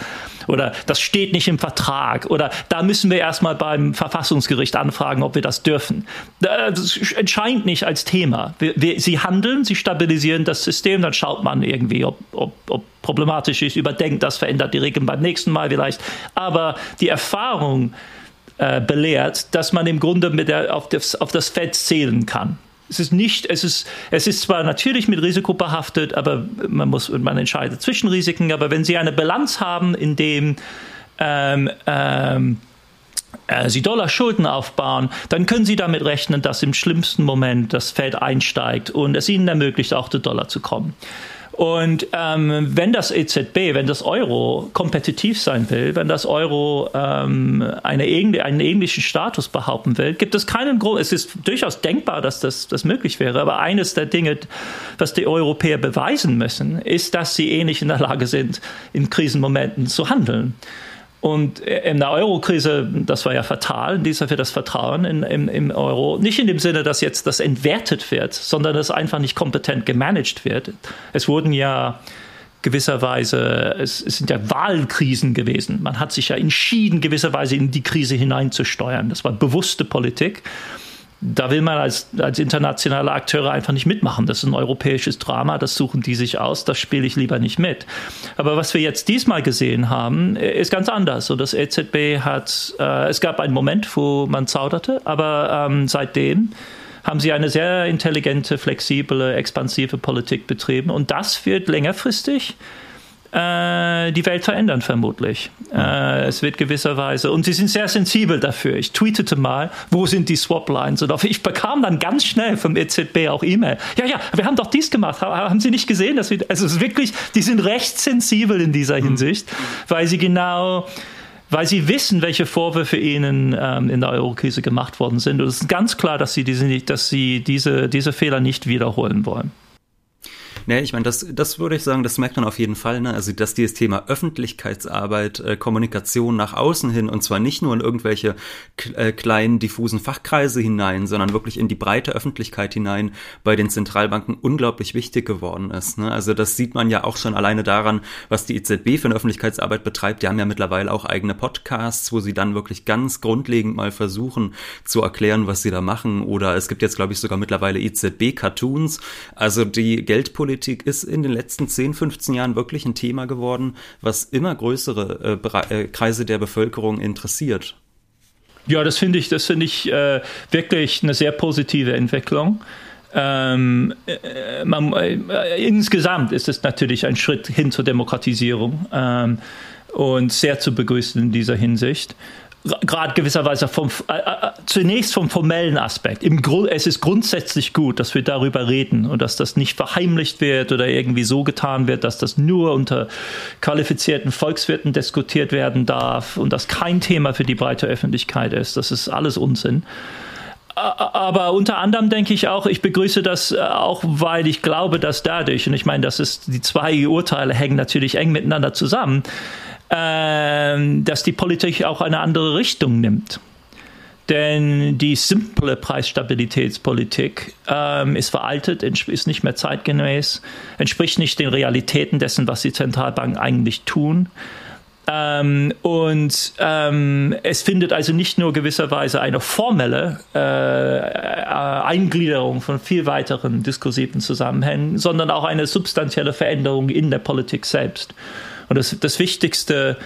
oder das steht nicht im Vertrag oder da müssen wir erstmal beim Verfassungsgericht anfragen, ob wir das dürfen. Das entscheidet nicht als Thema. Wir, wir, sie handeln, sie stabilisieren das System, dann schaut man irgendwie, ob, ob, ob problematisch ist, überdenkt das, verändert die Regeln beim nächsten Mal vielleicht. Aber die Erfahrung äh, belehrt, dass man im Grunde mit der, auf, das, auf das Feld zählen kann. Es ist nicht, es ist, es ist zwar natürlich mit Risiko behaftet, aber man muss, man entscheidet zwischen Risiken. Aber wenn Sie eine Bilanz haben, in dem ähm, ähm, äh, Sie Dollar-Schulden aufbauen, dann können Sie damit rechnen, dass im schlimmsten Moment das Feld einsteigt und es Ihnen ermöglicht, auch zu Dollar zu kommen. Und ähm, wenn das EZB, wenn das Euro kompetitiv sein will, wenn das Euro ähm, eine, einen ähnlichen Status behaupten will, gibt es keinen Grund. Es ist durchaus denkbar, dass das, das möglich wäre. Aber eines der Dinge, was die Europäer beweisen müssen, ist, dass sie ähnlich in der Lage sind, in Krisenmomenten zu handeln. Und in der Euro-Krise, das war ja fatal, dieser für das Vertrauen in, im, im, Euro. Nicht in dem Sinne, dass jetzt das entwertet wird, sondern dass einfach nicht kompetent gemanagt wird. Es wurden ja gewisserweise, es, es sind ja Wahlkrisen gewesen. Man hat sich ja entschieden, gewisserweise in die Krise hineinzusteuern. Das war bewusste Politik da will man als, als internationale Akteure einfach nicht mitmachen. Das ist ein europäisches Drama, das suchen die sich aus, das spiele ich lieber nicht mit. Aber was wir jetzt diesmal gesehen haben, ist ganz anders. So, das EZB hat, äh, es gab einen Moment, wo man zauderte, aber ähm, seitdem haben sie eine sehr intelligente, flexible, expansive Politik betrieben und das wird längerfristig äh, die Welt verändern, vermutlich. Äh, es wird gewisserweise, und sie sind sehr sensibel dafür. Ich tweetete mal, wo sind die Swap-Lines? Und ich bekam dann ganz schnell vom EZB auch E-Mail. Ja, ja, wir haben doch dies gemacht. Haben Sie nicht gesehen? Dass wir, also es ist wirklich, die sind recht sensibel in dieser mhm. Hinsicht, weil sie genau weil sie wissen, welche Vorwürfe ihnen ähm, in der Eurokrise gemacht worden sind. Und es ist ganz klar, dass sie diese, dass sie diese, diese Fehler nicht wiederholen wollen. Nee, ich meine, das, das würde ich sagen, das merkt man auf jeden Fall. Ne? Also, dass dieses Thema Öffentlichkeitsarbeit, äh, Kommunikation nach außen hin und zwar nicht nur in irgendwelche äh, kleinen, diffusen Fachkreise hinein, sondern wirklich in die breite Öffentlichkeit hinein bei den Zentralbanken unglaublich wichtig geworden ist. Ne? Also, das sieht man ja auch schon alleine daran, was die EZB für eine Öffentlichkeitsarbeit betreibt. Die haben ja mittlerweile auch eigene Podcasts, wo sie dann wirklich ganz grundlegend mal versuchen zu erklären, was sie da machen. Oder es gibt jetzt, glaube ich, sogar mittlerweile EZB-Cartoons. Also die Geldpolitik Politik ist in den letzten 10, 15 Jahren wirklich ein Thema geworden, was immer größere äh, äh, Kreise der Bevölkerung interessiert. Ja, das finde ich, das finde ich äh, wirklich eine sehr positive Entwicklung. Ähm, äh, man, äh, insgesamt ist es natürlich ein Schritt hin zur Demokratisierung ähm, und sehr zu begrüßen in dieser Hinsicht gerade gewisserweise vom, äh, äh, zunächst vom formellen Aspekt. Im Grund, es ist grundsätzlich gut, dass wir darüber reden und dass das nicht verheimlicht wird oder irgendwie so getan wird, dass das nur unter qualifizierten Volkswirten diskutiert werden darf und das kein Thema für die breite Öffentlichkeit ist. Das ist alles Unsinn. aber unter anderem denke ich auch, ich begrüße das äh, auch, weil ich glaube, dass dadurch, und ich meine, das ist, die zwei Urteile hängen natürlich eng miteinander zusammen, äh, dass die Politik auch eine andere Richtung nimmt. Denn die simple Preisstabilitätspolitik ähm, ist veraltet, ist nicht mehr zeitgemäß, entspricht nicht den Realitäten dessen, was die Zentralbanken eigentlich tun. Ähm, und ähm, es findet also nicht nur gewisserweise eine formelle äh, äh, Eingliederung von viel weiteren diskursiven Zusammenhängen, sondern auch eine substanzielle Veränderung in der Politik selbst. Und das, das Wichtigste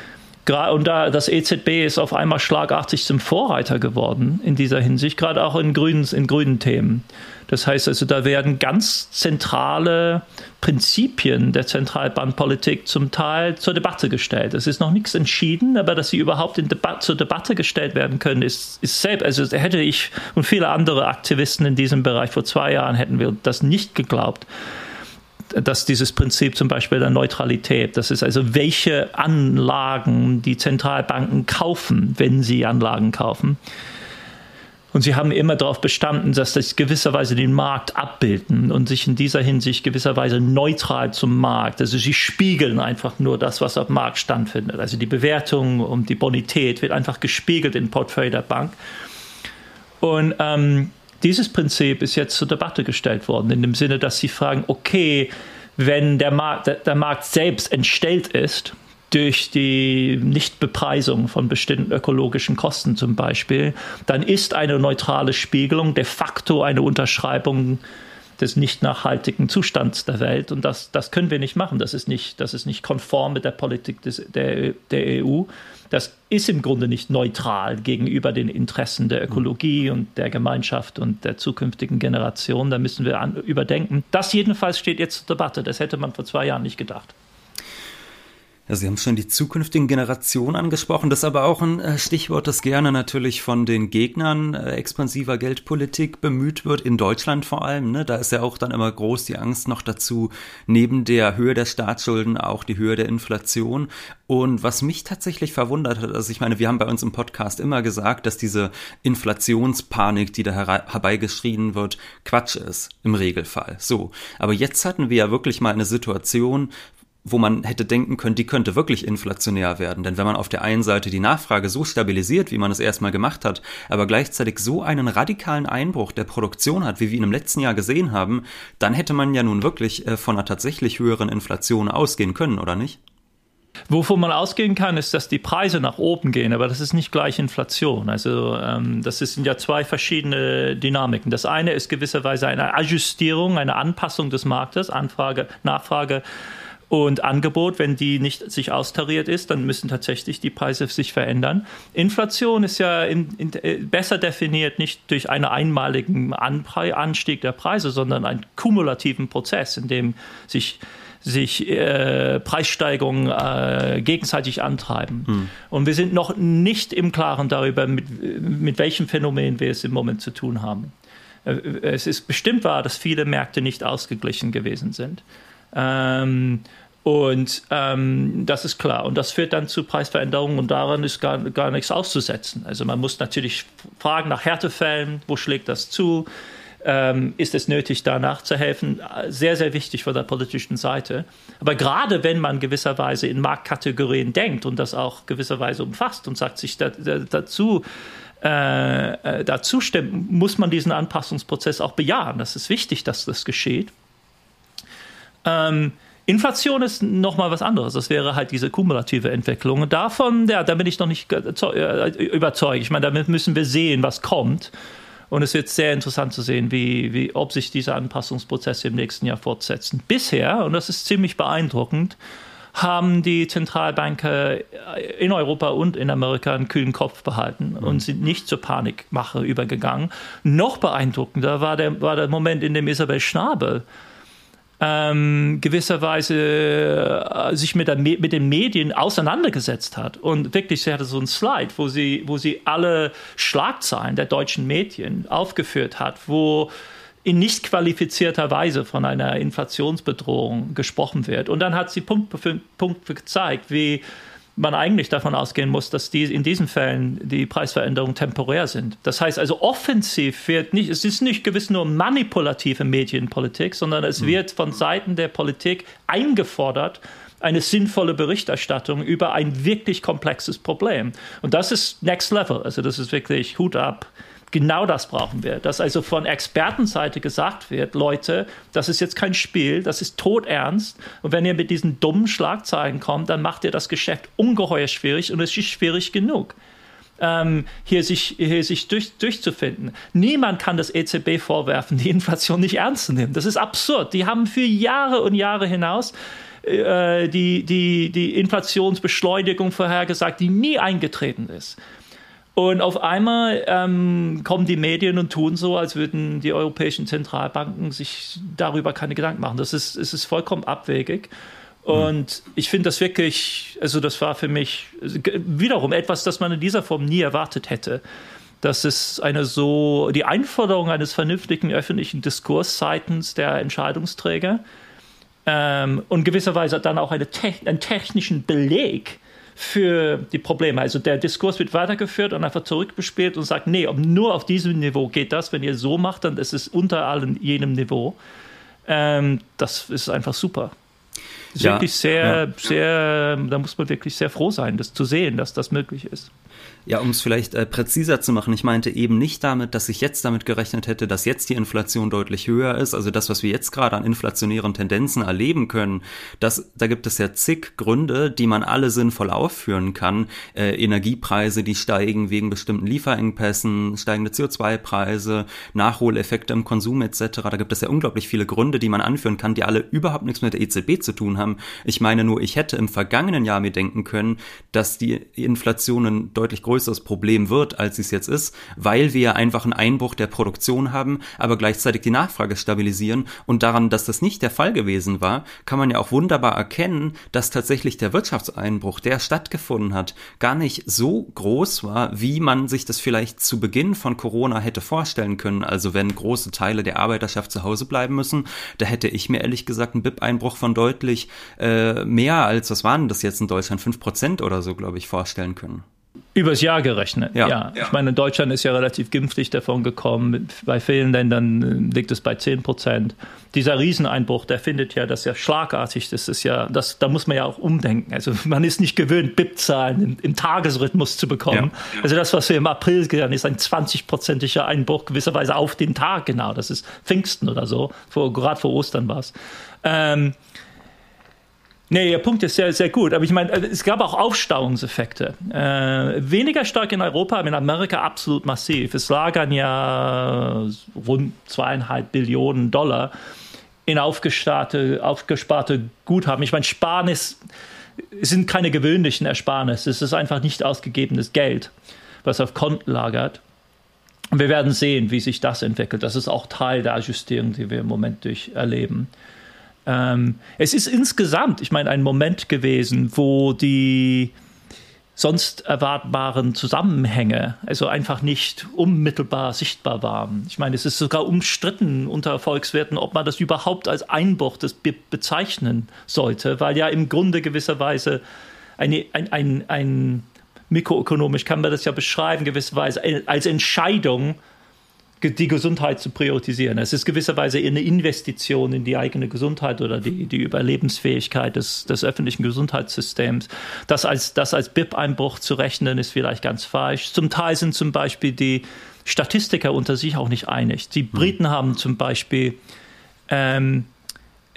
und da das EZB ist auf einmal schlagartig zum Vorreiter geworden in dieser Hinsicht, gerade auch in grünen, in grünen Themen. Das heißt also, da werden ganz zentrale Prinzipien der Zentralbankpolitik zum Teil zur Debatte gestellt. Es ist noch nichts entschieden, aber dass sie überhaupt Debat zur Debatte gestellt werden können, ist, ist selbst, also hätte ich und viele andere Aktivisten in diesem Bereich vor zwei Jahren hätten wir das nicht geglaubt dass dieses Prinzip zum Beispiel der Neutralität, das ist also, welche Anlagen die Zentralbanken kaufen, wenn sie Anlagen kaufen. Und sie haben immer darauf bestanden, dass das gewisserweise den Markt abbilden und sich in dieser Hinsicht gewisserweise neutral zum Markt. Also sie spiegeln einfach nur das, was auf dem Markt stattfindet. Also die Bewertung und die Bonität wird einfach gespiegelt im Portfolio der Bank. Und ähm, dieses Prinzip ist jetzt zur Debatte gestellt worden, in dem Sinne, dass Sie fragen, okay, wenn der Markt, der Markt selbst entstellt ist, durch die Nichtbepreisung von bestimmten ökologischen Kosten zum Beispiel, dann ist eine neutrale Spiegelung de facto eine Unterschreibung des nicht nachhaltigen Zustands der Welt. Und das, das können wir nicht machen. Das ist nicht, das ist nicht konform mit der Politik des, der, der EU. Das ist im Grunde nicht neutral gegenüber den Interessen der Ökologie und der Gemeinschaft und der zukünftigen Generation. Da müssen wir an, überdenken. Das jedenfalls steht jetzt zur Debatte. Das hätte man vor zwei Jahren nicht gedacht. Sie haben schon die zukünftigen Generationen angesprochen. Das ist aber auch ein äh, Stichwort, das gerne natürlich von den Gegnern äh, expansiver Geldpolitik bemüht wird, in Deutschland vor allem. Ne? Da ist ja auch dann immer groß die Angst noch dazu, neben der Höhe der Staatsschulden auch die Höhe der Inflation. Und was mich tatsächlich verwundert hat, also ich meine, wir haben bei uns im Podcast immer gesagt, dass diese Inflationspanik, die da herbeigeschrien wird, Quatsch ist, im Regelfall. So. Aber jetzt hatten wir ja wirklich mal eine Situation, wo man hätte denken können, die könnte wirklich inflationär werden. Denn wenn man auf der einen Seite die Nachfrage so stabilisiert, wie man es erstmal gemacht hat, aber gleichzeitig so einen radikalen Einbruch der Produktion hat, wie wir ihn im letzten Jahr gesehen haben, dann hätte man ja nun wirklich äh, von einer tatsächlich höheren Inflation ausgehen können, oder nicht? Wovon man ausgehen kann, ist, dass die Preise nach oben gehen, aber das ist nicht gleich Inflation. Also ähm, das sind ja zwei verschiedene Dynamiken. Das eine ist gewisserweise eine Ajustierung, eine Anpassung des Marktes, Anfrage, Nachfrage und Angebot, wenn die nicht sich austariert ist, dann müssen tatsächlich die Preise sich verändern. Inflation ist ja in, in, äh, besser definiert nicht durch einen einmaligen Anstieg der Preise, sondern einen kumulativen Prozess, in dem sich sich äh, Preissteigerungen äh, gegenseitig antreiben. Hm. Und wir sind noch nicht im Klaren darüber, mit, mit welchem Phänomen wir es im Moment zu tun haben. Äh, es ist bestimmt wahr, dass viele Märkte nicht ausgeglichen gewesen sind. Ähm, und ähm, das ist klar. Und das führt dann zu Preisveränderungen und daran ist gar, gar nichts auszusetzen. Also man muss natürlich fragen nach Härtefällen, wo schlägt das zu? Ähm, ist es nötig, da nachzuhelfen? Sehr, sehr wichtig von der politischen Seite. Aber gerade wenn man gewisserweise in Marktkategorien denkt und das auch gewisserweise umfasst und sagt sich da, da, dazu, äh, äh dazu stimmen, muss man diesen Anpassungsprozess auch bejahen. Das ist wichtig, dass das geschieht. Ähm, Inflation ist nochmal was anderes. Das wäre halt diese kumulative Entwicklung. Und davon, ja, da bin ich noch nicht äh, überzeugt. Ich meine, damit müssen wir sehen, was kommt. Und es wird sehr interessant zu sehen, wie, wie, ob sich diese Anpassungsprozesse im nächsten Jahr fortsetzen. Bisher, und das ist ziemlich beeindruckend, haben die Zentralbanker in Europa und in Amerika einen kühlen Kopf behalten und mhm. sind nicht zur Panikmache übergegangen. Noch beeindruckender war der, war der Moment, in dem Isabel Schnabel ähm, gewisserweise äh, sich mit, der, mit den Medien auseinandergesetzt hat. Und wirklich, sie hatte so ein Slide, wo sie, wo sie alle Schlagzeilen der deutschen Medien aufgeführt hat, wo in nicht qualifizierter Weise von einer Inflationsbedrohung gesprochen wird. Und dann hat sie Punkt für Punkt gezeigt, wie man eigentlich davon ausgehen muss, dass die in diesen Fällen die Preisveränderungen temporär sind. Das heißt also, offensiv wird nicht, es ist nicht gewiss nur manipulative Medienpolitik, sondern es mhm. wird von Seiten der Politik eingefordert, eine sinnvolle Berichterstattung über ein wirklich komplexes Problem. Und das ist Next Level. Also das ist wirklich Hut ab. Genau das brauchen wir. Dass also von Expertenseite gesagt wird, Leute, das ist jetzt kein Spiel, das ist todernst. Und wenn ihr mit diesen dummen Schlagzeilen kommt, dann macht ihr das Geschäft ungeheuer schwierig und es ist schwierig genug. Ähm, hier sich, hier sich durch, durchzufinden. Niemand kann das EZB vorwerfen, die Inflation nicht ernst zu nehmen. Das ist absurd. Die haben für Jahre und Jahre hinaus äh, die, die, die Inflationsbeschleunigung vorhergesagt, die nie eingetreten ist. Und auf einmal ähm, kommen die Medien und tun so, als würden die europäischen Zentralbanken sich darüber keine Gedanken machen. Das ist, es ist vollkommen abwegig. Und ich finde das wirklich, also das war für mich wiederum etwas, das man in dieser Form nie erwartet hätte. Dass es eine so, die Einforderung eines vernünftigen öffentlichen Diskurs seitens der Entscheidungsträger ähm, und gewisserweise dann auch eine einen technischen Beleg für die Probleme. Also der Diskurs wird weitergeführt und einfach zurückgespielt und sagt, nee, nur auf diesem Niveau geht das. Wenn ihr so macht, dann ist es unter allen jenem Niveau. Ähm, das ist einfach super. ist ja, wirklich sehr, ja. sehr, da muss man wirklich sehr froh sein, das zu sehen, dass das möglich ist. Ja, um es vielleicht äh, präziser zu machen, ich meinte eben nicht damit, dass ich jetzt damit gerechnet hätte, dass jetzt die Inflation deutlich höher ist. Also das, was wir jetzt gerade an inflationären Tendenzen erleben können, das, da gibt es ja zig Gründe, die man alle sinnvoll aufführen kann. Äh, Energiepreise, die steigen wegen bestimmten Lieferengpässen, steigende CO2-Preise, Nachholeffekte im Konsum etc. Da gibt es ja unglaublich viele Gründe, die man anführen kann, die alle überhaupt nichts mit der EZB zu tun haben. Ich meine nur, ich hätte im vergangenen Jahr mir denken können, dass die Inflationen deutlich größeres Problem wird, als es jetzt ist, weil wir einfach einen Einbruch der Produktion haben, aber gleichzeitig die Nachfrage stabilisieren. Und daran, dass das nicht der Fall gewesen war, kann man ja auch wunderbar erkennen, dass tatsächlich der Wirtschaftseinbruch, der stattgefunden hat, gar nicht so groß war, wie man sich das vielleicht zu Beginn von Corona hätte vorstellen können. Also wenn große Teile der Arbeiterschaft zu Hause bleiben müssen, da hätte ich mir ehrlich gesagt einen BIP-Einbruch von deutlich äh, mehr als, was waren das jetzt in Deutschland, fünf Prozent oder so, glaube ich, vorstellen können. Übers Jahr gerechnet, ja. ja. Ich meine, Deutschland ist ja relativ glimpflich davon gekommen. Bei vielen Ländern äh, liegt es bei 10 Prozent. Dieser Rieseneinbruch, der findet ja das ja schlagartig. Das ist ja, das, da muss man ja auch umdenken. Also man ist nicht gewöhnt, BIP-Zahlen im, im, Tagesrhythmus zu bekommen. Ja. Also das, was wir im April gesehen haben, ist ein 20-prozentiger Einbruch, gewisserweise auf den Tag genau. Das ist Pfingsten oder so. Vor, gerade vor Ostern war es. Ähm, Nee, Ihr Punkt ist sehr, sehr gut. Aber ich meine, es gab auch Aufstauungseffekte. Äh, weniger stark in Europa, aber in Amerika absolut massiv. Es lagern ja rund zweieinhalb Billionen Dollar in aufgesparte, aufgesparte Guthaben. Ich meine, Sparnis sind keine gewöhnlichen Ersparnisse. Es ist einfach nicht ausgegebenes Geld, was auf Konten lagert. Und wir werden sehen, wie sich das entwickelt. Das ist auch Teil der Ajustierung, die wir im Moment durch erleben. Ähm, es ist insgesamt, ich meine, ein Moment gewesen, wo die sonst erwartbaren Zusammenhänge also einfach nicht unmittelbar sichtbar waren. Ich meine, es ist sogar umstritten unter Volkswerten, ob man das überhaupt als Einbruch Be bezeichnen sollte, weil ja im Grunde gewisserweise eine, ein, ein, ein mikroökonomisch kann man das ja beschreiben, gewisserweise als Entscheidung die Gesundheit zu priorisieren. Es ist gewisserweise eine Investition in die eigene Gesundheit oder die, die Überlebensfähigkeit des, des öffentlichen Gesundheitssystems. Das als, das als BIP-Einbruch zu rechnen, ist vielleicht ganz falsch. Zum Teil sind zum Beispiel die Statistiker unter sich auch nicht einig. Die hm. Briten hm. haben zum Beispiel ähm,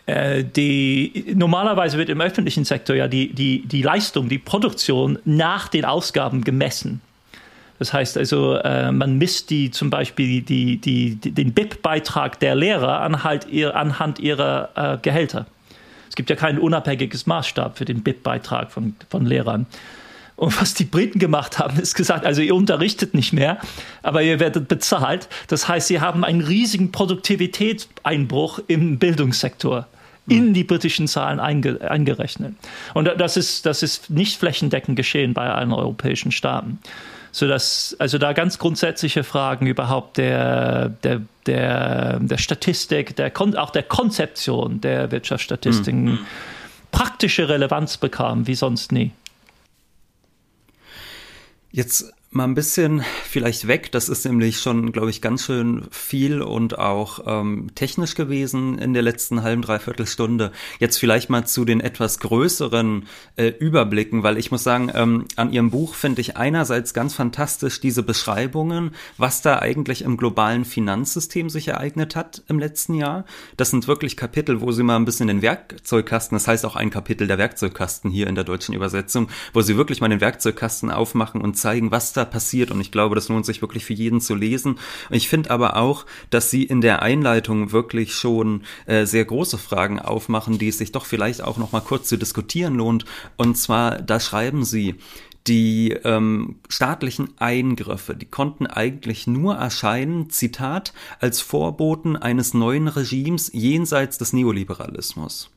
äh, die normalerweise wird im öffentlichen Sektor ja die, die, die Leistung, die Produktion nach den Ausgaben gemessen. Das heißt also, äh, man misst die zum Beispiel die, die, die, den BIP-Beitrag der Lehrer anhand, ihr, anhand ihrer äh, Gehälter. Es gibt ja kein unabhängiges Maßstab für den BIP-Beitrag von, von Lehrern. Und was die Briten gemacht haben, ist gesagt, also ihr unterrichtet nicht mehr, aber ihr werdet bezahlt. Das heißt, sie haben einen riesigen Produktivitätseinbruch im Bildungssektor in die britischen Zahlen einge eingerechnet. Und das ist, das ist nicht flächendeckend geschehen bei allen europäischen Staaten so dass also da ganz grundsätzliche Fragen überhaupt der, der, der, der Statistik, der, Kon auch der Konzeption der Wirtschaftsstatistiken mhm. praktische Relevanz bekamen, wie sonst nie. Jetzt mal ein bisschen vielleicht weg. Das ist nämlich schon, glaube ich, ganz schön viel und auch ähm, technisch gewesen in der letzten halben, dreiviertel Stunde. Jetzt vielleicht mal zu den etwas größeren äh, Überblicken, weil ich muss sagen, ähm, an Ihrem Buch finde ich einerseits ganz fantastisch diese Beschreibungen, was da eigentlich im globalen Finanzsystem sich ereignet hat im letzten Jahr. Das sind wirklich Kapitel, wo Sie mal ein bisschen den Werkzeugkasten, das heißt auch ein Kapitel der Werkzeugkasten hier in der deutschen Übersetzung, wo Sie wirklich mal den Werkzeugkasten aufmachen und zeigen, was da passiert und ich glaube, das lohnt sich wirklich für jeden zu lesen. Ich finde aber auch, dass sie in der Einleitung wirklich schon äh, sehr große Fragen aufmachen, die es sich doch vielleicht auch noch mal kurz zu diskutieren lohnt. Und zwar, da schreiben sie, die ähm, staatlichen Eingriffe, die konnten eigentlich nur erscheinen, Zitat, als Vorboten eines neuen Regimes jenseits des Neoliberalismus.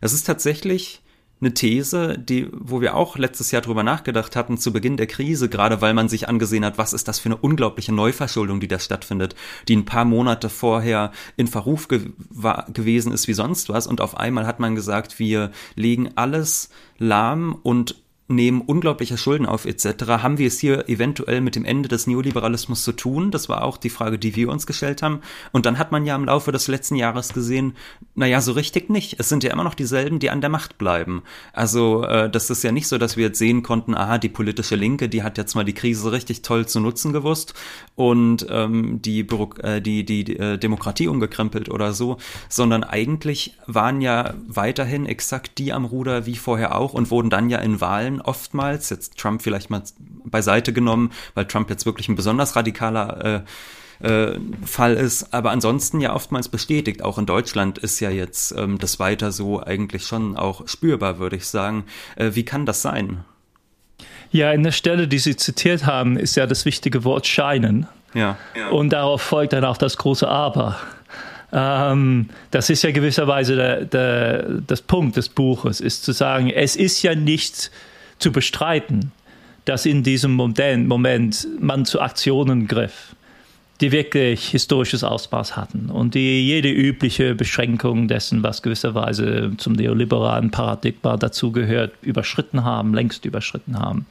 Es ist tatsächlich eine These, die, wo wir auch letztes Jahr drüber nachgedacht hatten, zu Beginn der Krise, gerade weil man sich angesehen hat, was ist das für eine unglaubliche Neuverschuldung, die da stattfindet, die ein paar Monate vorher in Verruf ge gewesen ist wie sonst was. Und auf einmal hat man gesagt, wir legen alles lahm und nehmen unglaubliche Schulden auf etc. Haben wir es hier eventuell mit dem Ende des Neoliberalismus zu tun? Das war auch die Frage, die wir uns gestellt haben. Und dann hat man ja im Laufe des letzten Jahres gesehen, naja, so richtig nicht. Es sind ja immer noch dieselben, die an der Macht bleiben. Also äh, das ist ja nicht so, dass wir jetzt sehen konnten, aha, die politische Linke, die hat jetzt mal die Krise richtig toll zu nutzen gewusst und ähm, die, Büro äh, die, die, die äh, Demokratie umgekrempelt oder so, sondern eigentlich waren ja weiterhin exakt die am Ruder wie vorher auch und wurden dann ja in Wahlen oftmals, jetzt Trump vielleicht mal beiseite genommen, weil Trump jetzt wirklich ein besonders radikaler äh, äh, Fall ist, aber ansonsten ja oftmals bestätigt. Auch in Deutschland ist ja jetzt ähm, das weiter so eigentlich schon auch spürbar, würde ich sagen. Äh, wie kann das sein? Ja, in der Stelle, die Sie zitiert haben, ist ja das wichtige Wort scheinen. Ja. ja. Und darauf folgt dann auch das große Aber. Ähm, das ist ja gewisserweise der, der, das Punkt des Buches, ist zu sagen, es ist ja nicht zu bestreiten, dass in diesem Moment, man zu Aktionen griff, die wirklich historisches Ausmaß hatten und die jede übliche Beschränkung dessen, was gewisserweise zum neoliberalen Paradigma dazugehört, überschritten haben, längst überschritten haben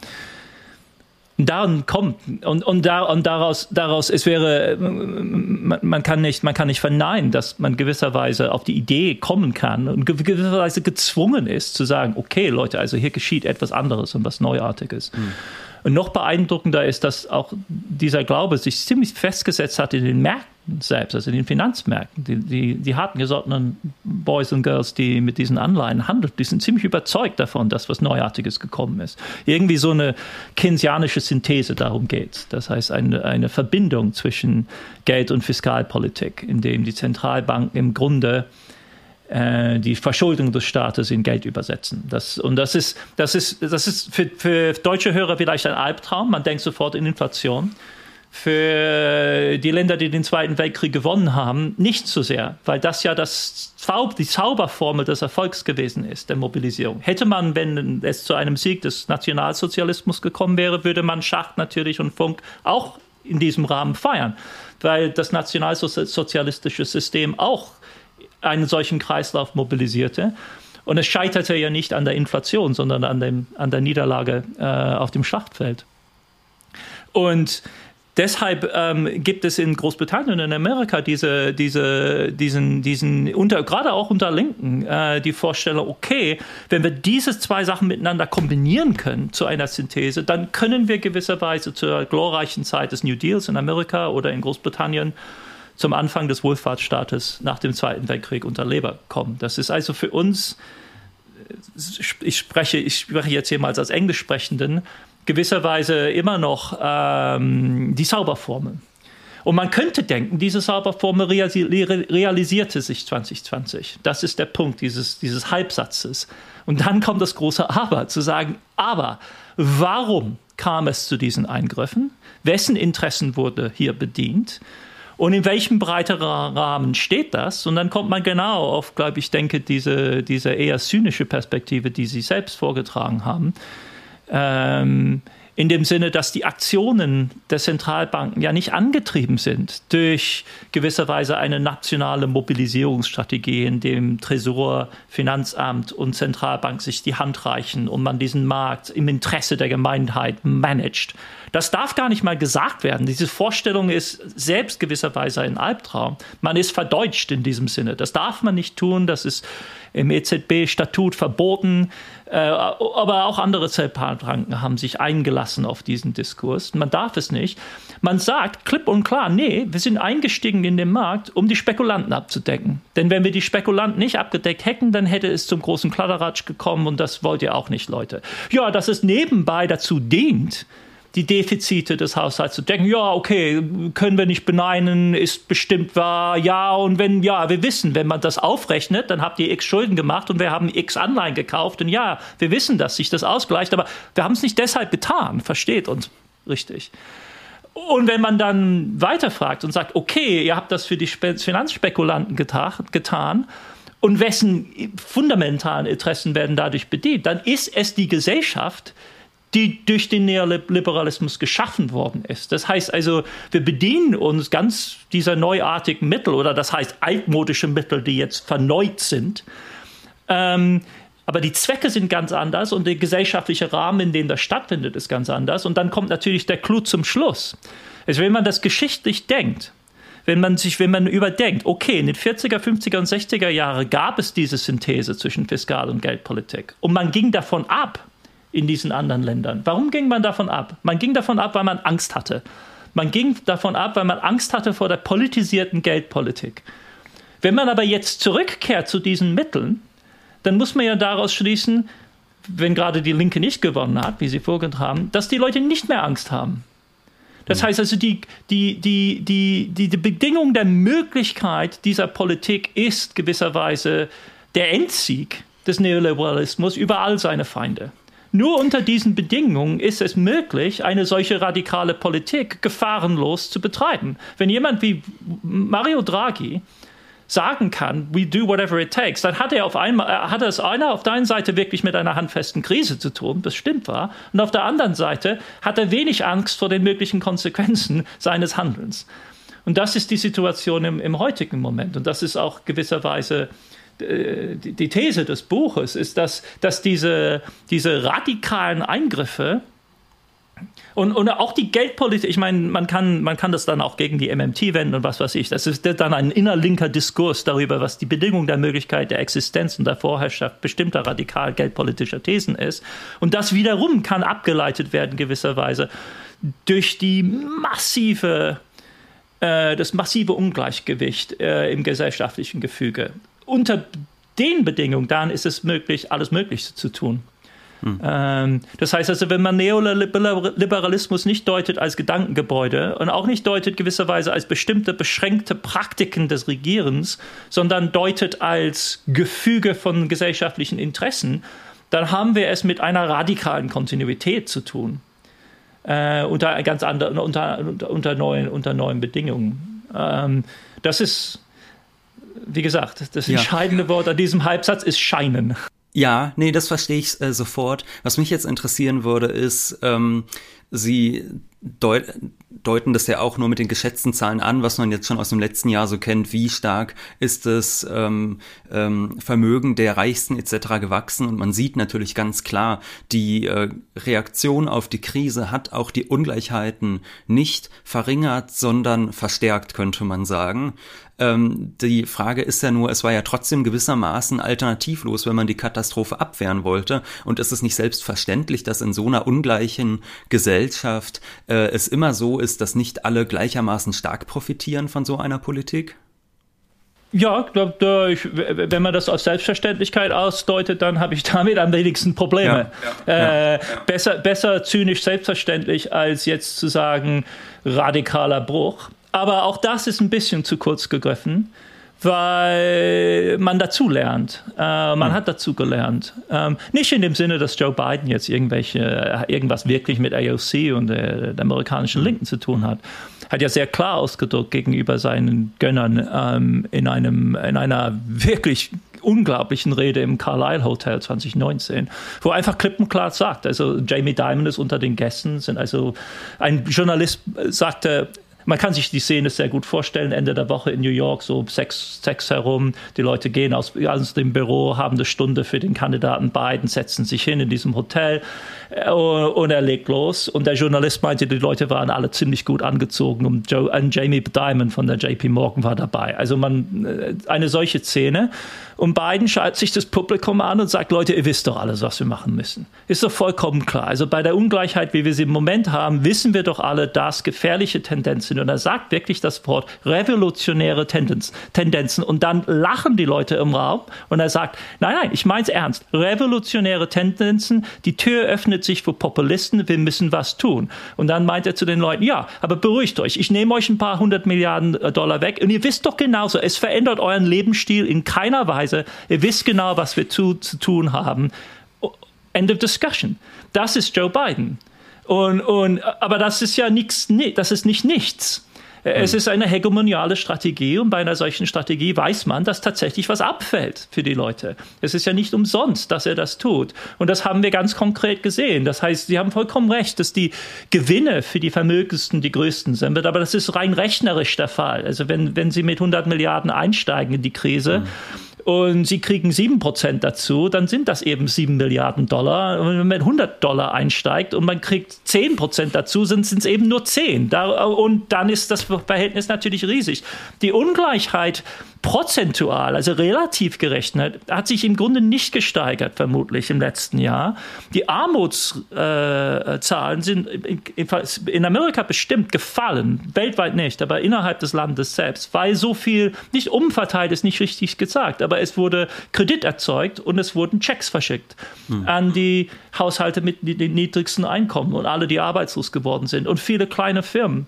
daran kommt und, und, da, und daraus, daraus es wäre, man, man, kann nicht, man kann nicht verneinen, dass man gewisserweise auf die Idee kommen kann und gewisserweise gezwungen ist zu sagen, okay Leute, also hier geschieht etwas anderes und was Neuartiges. Hm. Und noch beeindruckender ist, dass auch dieser Glaube sich ziemlich festgesetzt hat in den Märkten selbst, also in den Finanzmärkten. Die, die, die harten gesottenen Boys und Girls, die mit diesen Anleihen handeln, die sind ziemlich überzeugt davon, dass was Neuartiges gekommen ist. Irgendwie so eine keynesianische Synthese darum geht. Das heißt, eine, eine Verbindung zwischen Geld- und Fiskalpolitik, in dem die Zentralbanken im Grunde die Verschuldung des Staates in Geld übersetzen. Das, und das ist, das ist, das ist für, für deutsche Hörer vielleicht ein Albtraum. Man denkt sofort in Inflation. Für die Länder, die den Zweiten Weltkrieg gewonnen haben, nicht so sehr, weil das ja das Zaub, die Zauberformel des Erfolgs gewesen ist, der Mobilisierung. Hätte man, wenn es zu einem Sieg des Nationalsozialismus gekommen wäre, würde man Schacht natürlich und Funk auch in diesem Rahmen feiern, weil das nationalsozialistische System auch einen solchen Kreislauf mobilisierte. Und es scheiterte ja nicht an der Inflation, sondern an, dem, an der Niederlage äh, auf dem Schlachtfeld. Und deshalb ähm, gibt es in Großbritannien und in Amerika diese, diese, diesen, diesen unter, gerade auch unter Linken, äh, die Vorstellung, okay, wenn wir diese zwei Sachen miteinander kombinieren können zu einer Synthese, dann können wir gewisserweise zur glorreichen Zeit des New Deals in Amerika oder in Großbritannien zum Anfang des Wohlfahrtsstaates nach dem Zweiten Weltkrieg unter Labour kommen. Das ist also für uns, ich spreche, ich spreche jetzt mal als Englischsprechenden, gewisserweise immer noch ähm, die Zauberformel. Und man könnte denken, diese Zauberformel realisierte sich 2020. Das ist der Punkt dieses, dieses Halbsatzes. Und dann kommt das große Aber, zu sagen, aber warum kam es zu diesen Eingriffen? Wessen Interessen wurde hier bedient? Und in welchem breiteren Rahmen steht das? Und dann kommt man genau auf, glaube ich, denke, diese, diese eher zynische Perspektive, die Sie selbst vorgetragen haben. Ähm, in dem Sinne, dass die Aktionen der Zentralbanken ja nicht angetrieben sind durch gewisserweise eine nationale Mobilisierungsstrategie, in dem Tresor, Finanzamt und Zentralbank sich die Hand reichen und man diesen Markt im Interesse der Gemeinheit managt. Das darf gar nicht mal gesagt werden. Diese Vorstellung ist selbst gewisserweise ein Albtraum. Man ist verdeutscht in diesem Sinne. Das darf man nicht tun. Das ist im EZB-Statut verboten. Äh, aber auch andere Zentralbanken haben sich eingelassen auf diesen Diskurs. Man darf es nicht. Man sagt klipp und klar, nee, wir sind eingestiegen in den Markt, um die Spekulanten abzudecken. Denn wenn wir die Spekulanten nicht abgedeckt hätten, dann hätte es zum großen Kladderatsch gekommen und das wollt ihr auch nicht, Leute. Ja, dass es nebenbei dazu dient, die Defizite des Haushalts zu decken. Ja, okay, können wir nicht beneiden, ist bestimmt wahr. Ja, und wenn, ja, wir wissen, wenn man das aufrechnet, dann habt ihr x Schulden gemacht und wir haben x Anleihen gekauft. Und ja, wir wissen, dass sich das ausgleicht, aber wir haben es nicht deshalb getan. Versteht uns richtig. Und wenn man dann weiterfragt und sagt, okay, ihr habt das für die Finanzspekulanten getan, und wessen fundamentalen Interessen werden dadurch bedient, dann ist es die Gesellschaft, die durch den Neoliberalismus geschaffen worden ist. Das heißt also, wir bedienen uns ganz dieser neuartigen Mittel oder das heißt altmodische Mittel, die jetzt verneut sind. Ähm, aber die Zwecke sind ganz anders und der gesellschaftliche Rahmen, in dem das stattfindet, ist ganz anders. Und dann kommt natürlich der Clou zum Schluss. Also wenn man das geschichtlich denkt, wenn man sich, wenn man überdenkt, okay, in den 40er, 50er und 60er Jahren gab es diese Synthese zwischen Fiskal- und Geldpolitik. Und man ging davon ab, in diesen anderen Ländern. Warum ging man davon ab? Man ging davon ab, weil man Angst hatte. Man ging davon ab, weil man Angst hatte vor der politisierten Geldpolitik. Wenn man aber jetzt zurückkehrt zu diesen Mitteln, dann muss man ja daraus schließen, wenn gerade die Linke nicht gewonnen hat, wie sie vorgetragen haben, dass die Leute nicht mehr Angst haben. Das heißt also, die, die, die, die, die, die Bedingung der Möglichkeit dieser Politik ist gewisserweise der Endsieg des Neoliberalismus über all seine Feinde. Nur unter diesen Bedingungen ist es möglich, eine solche radikale Politik gefahrenlos zu betreiben. Wenn jemand wie Mario Draghi sagen kann, we do whatever it takes, dann hat er auf einmal, äh, hat es einer auf der einen Seite wirklich mit einer handfesten Krise zu tun, das stimmt war, und auf der anderen Seite hat er wenig Angst vor den möglichen Konsequenzen seines Handelns. Und das ist die Situation im, im heutigen Moment. Und das ist auch gewisserweise die These des Buches ist, dass, dass diese, diese radikalen Eingriffe und, und auch die Geldpolitik, ich meine, man kann, man kann das dann auch gegen die MMT wenden und was weiß ich. Das ist dann ein innerlinker Diskurs darüber, was die Bedingung der Möglichkeit der Existenz und der Vorherrschaft bestimmter radikal geldpolitischer Thesen ist. Und das wiederum kann abgeleitet werden gewisserweise durch die massive, äh, das massive Ungleichgewicht äh, im gesellschaftlichen Gefüge unter den Bedingungen, dann ist es möglich, alles Mögliche zu tun. Hm. Ähm, das heißt also, wenn man Neoliberalismus nicht deutet als Gedankengebäude und auch nicht deutet gewisserweise als bestimmte beschränkte Praktiken des Regierens, sondern deutet als Gefüge von gesellschaftlichen Interessen, dann haben wir es mit einer radikalen Kontinuität zu tun. Äh, unter ganz anderen, unter, unter, unter, neuen, unter neuen Bedingungen. Ähm, das ist wie gesagt, das entscheidende ja. Wort an diesem Halbsatz ist scheinen. Ja, nee, das verstehe ich äh, sofort. Was mich jetzt interessieren würde, ist, ähm, Sie deut deuten das ja auch nur mit den geschätzten Zahlen an, was man jetzt schon aus dem letzten Jahr so kennt. Wie stark ist das ähm, ähm, Vermögen der Reichsten etc. gewachsen? Und man sieht natürlich ganz klar, die äh, Reaktion auf die Krise hat auch die Ungleichheiten nicht verringert, sondern verstärkt, könnte man sagen. Ähm, die Frage ist ja nur, es war ja trotzdem gewissermaßen alternativlos, wenn man die Katastrophe abwehren wollte. Und ist es nicht selbstverständlich, dass in so einer ungleichen Gesellschaft äh, es immer so ist, dass nicht alle gleichermaßen stark profitieren von so einer Politik? Ja, wenn man das als Selbstverständlichkeit ausdeutet, dann habe ich damit am wenigsten Probleme. Ja, ja, äh, ja, besser, besser zynisch selbstverständlich, als jetzt zu sagen, radikaler Bruch. Aber auch das ist ein bisschen zu kurz gegriffen, weil man dazu lernt. Äh, man hm. hat dazu gelernt. Ähm, nicht in dem Sinne, dass Joe Biden jetzt irgendwelche, äh, irgendwas wirklich mit AOC und der, der amerikanischen hm. Linken zu tun hat. Hat ja sehr klar ausgedrückt gegenüber seinen Gönnern ähm, in, einem, in einer wirklich unglaublichen Rede im Carlisle Hotel 2019, wo er einfach klipp und klar sagt, also Jamie Dimon ist unter den Gästen, sind also ein Journalist sagte, man kann sich die Szene sehr gut vorstellen, Ende der Woche in New York, so sechs, sechs herum. Die Leute gehen aus, aus dem Büro, haben eine Stunde für den Kandidaten Biden, setzen sich hin in diesem Hotel äh, und er legt los. Und der Journalist meinte, die Leute waren alle ziemlich gut angezogen und, Joe, und Jamie Dimon von der JP Morgan war dabei. Also man, äh, eine solche Szene. Und Biden schaut sich das Publikum an und sagt, Leute, ihr wisst doch alles, was wir machen müssen. Ist doch vollkommen klar. Also bei der Ungleichheit, wie wir sie im Moment haben, wissen wir doch alle, dass gefährliche Tendenzen, und er sagt wirklich das Wort revolutionäre Tendenz, Tendenzen, und dann lachen die Leute im Raum und er sagt, nein, nein, ich meine es ernst. Revolutionäre Tendenzen, die Tür öffnet sich für Populisten, wir müssen was tun. Und dann meint er zu den Leuten, ja, aber beruhigt euch, ich nehme euch ein paar hundert Milliarden Dollar weg und ihr wisst doch genauso, es verändert euren Lebensstil in keiner Weise Weise. Ihr wisst genau, was wir zu, zu tun haben. End of discussion. Das ist Joe Biden. Und, und, aber das ist ja nichts, das ist nicht nichts. Es hm. ist eine hegemoniale Strategie und bei einer solchen Strategie weiß man, dass tatsächlich was abfällt für die Leute. Es ist ja nicht umsonst, dass er das tut. Und das haben wir ganz konkret gesehen. Das heißt, Sie haben vollkommen recht, dass die Gewinne für die Vermögendsten die größten sind. Aber das ist rein rechnerisch der Fall. Also wenn, wenn Sie mit 100 Milliarden einsteigen in die Krise, mhm und sie kriegen 7% dazu, dann sind das eben 7 Milliarden Dollar. Und wenn man 100 Dollar einsteigt und man kriegt 10% dazu, sind es eben nur 10. und dann ist das Verhältnis natürlich riesig. Die Ungleichheit prozentual, also relativ gerechnet, hat sich im Grunde nicht gesteigert, vermutlich im letzten Jahr. Die Armutszahlen sind in Amerika bestimmt gefallen, weltweit nicht, aber innerhalb des Landes selbst, weil so viel nicht umverteilt ist, nicht richtig gesagt, aber es wurde Kredit erzeugt und es wurden Checks verschickt hm. an die Haushalte mit den niedrigsten Einkommen und alle, die arbeitslos geworden sind und viele kleine Firmen.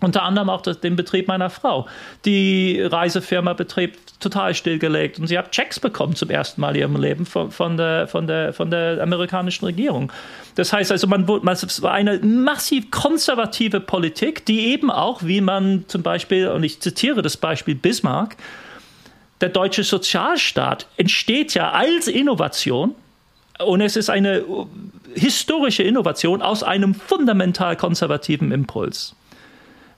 Unter anderem auch das, den Betrieb meiner Frau. Die Reisefirma Betrieb total stillgelegt und sie hat Checks bekommen zum ersten Mal in ihrem Leben von, von, der, von, der, von der amerikanischen Regierung. Das heißt also, man, man, es war eine massiv konservative Politik, die eben auch, wie man zum Beispiel, und ich zitiere das Beispiel Bismarck, der deutsche Sozialstaat entsteht ja als Innovation und es ist eine historische Innovation aus einem fundamental konservativen Impuls.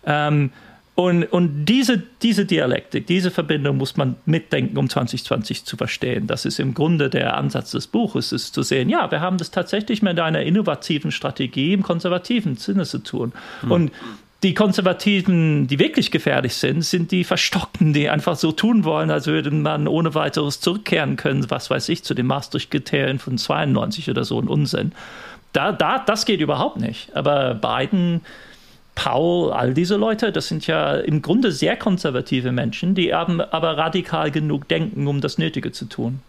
Ähm, und, und diese, diese Dialektik, diese Verbindung muss man mitdenken, um 2020 zu verstehen. Das ist im Grunde der Ansatz des Buches, ist zu sehen, ja, wir haben das tatsächlich mit einer innovativen Strategie im konservativen Sinne zu tun. Mhm. Und die Konservativen, die wirklich gefährlich sind, sind die Verstockten, die einfach so tun wollen, als würde man ohne weiteres zurückkehren können, was weiß ich, zu den Maastricht-Kriterien von 92 oder so ein Unsinn. Da, da, das geht überhaupt nicht. Aber Biden Paul, all diese Leute, das sind ja im Grunde sehr konservative Menschen, die aber radikal genug denken, um das Nötige zu tun.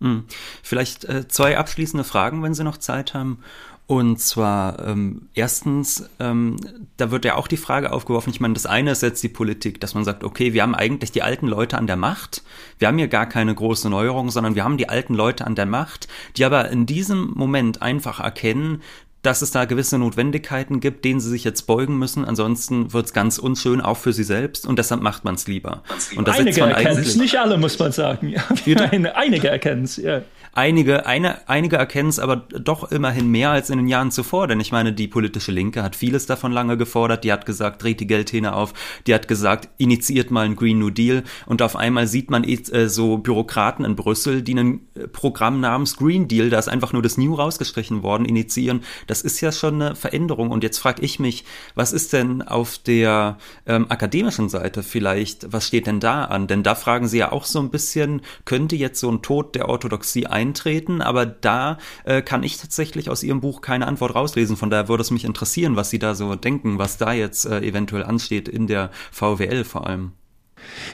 Hm. Vielleicht äh, zwei abschließende Fragen, wenn Sie noch Zeit haben. Und zwar ähm, erstens, ähm, da wird ja auch die Frage aufgeworfen, ich meine, das eine ist jetzt die Politik, dass man sagt, okay, wir haben eigentlich die alten Leute an der Macht, wir haben hier gar keine große Neuerung, sondern wir haben die alten Leute an der Macht, die aber in diesem Moment einfach erkennen, dass es da gewisse Notwendigkeiten gibt, denen sie sich jetzt beugen müssen. Ansonsten wird's ganz unschön, auch für sie selbst. Und deshalb macht man's lieber. Und das einige erkennen es, nicht alle, muss man sagen. Ja. einige erkennen es, ja. Einige, eine, einige erkennen es aber doch immerhin mehr als in den Jahren zuvor, denn ich meine, die politische Linke hat vieles davon lange gefordert. Die hat gesagt, dreht die Geldhähne auf. Die hat gesagt, initiiert mal einen Green New Deal. Und auf einmal sieht man äh, so Bürokraten in Brüssel, die ein Programm namens Green Deal, da ist einfach nur das New rausgestrichen worden, initiieren. Das ist ja schon eine Veränderung. Und jetzt frage ich mich, was ist denn auf der ähm, akademischen Seite vielleicht, was steht denn da an? Denn da fragen sie ja auch so ein bisschen, könnte jetzt so ein Tod der Orthodoxie ein eintreten, aber da äh, kann ich tatsächlich aus Ihrem Buch keine Antwort rauslesen. Von daher würde es mich interessieren, was Sie da so denken, was da jetzt äh, eventuell ansteht in der VWL vor allem.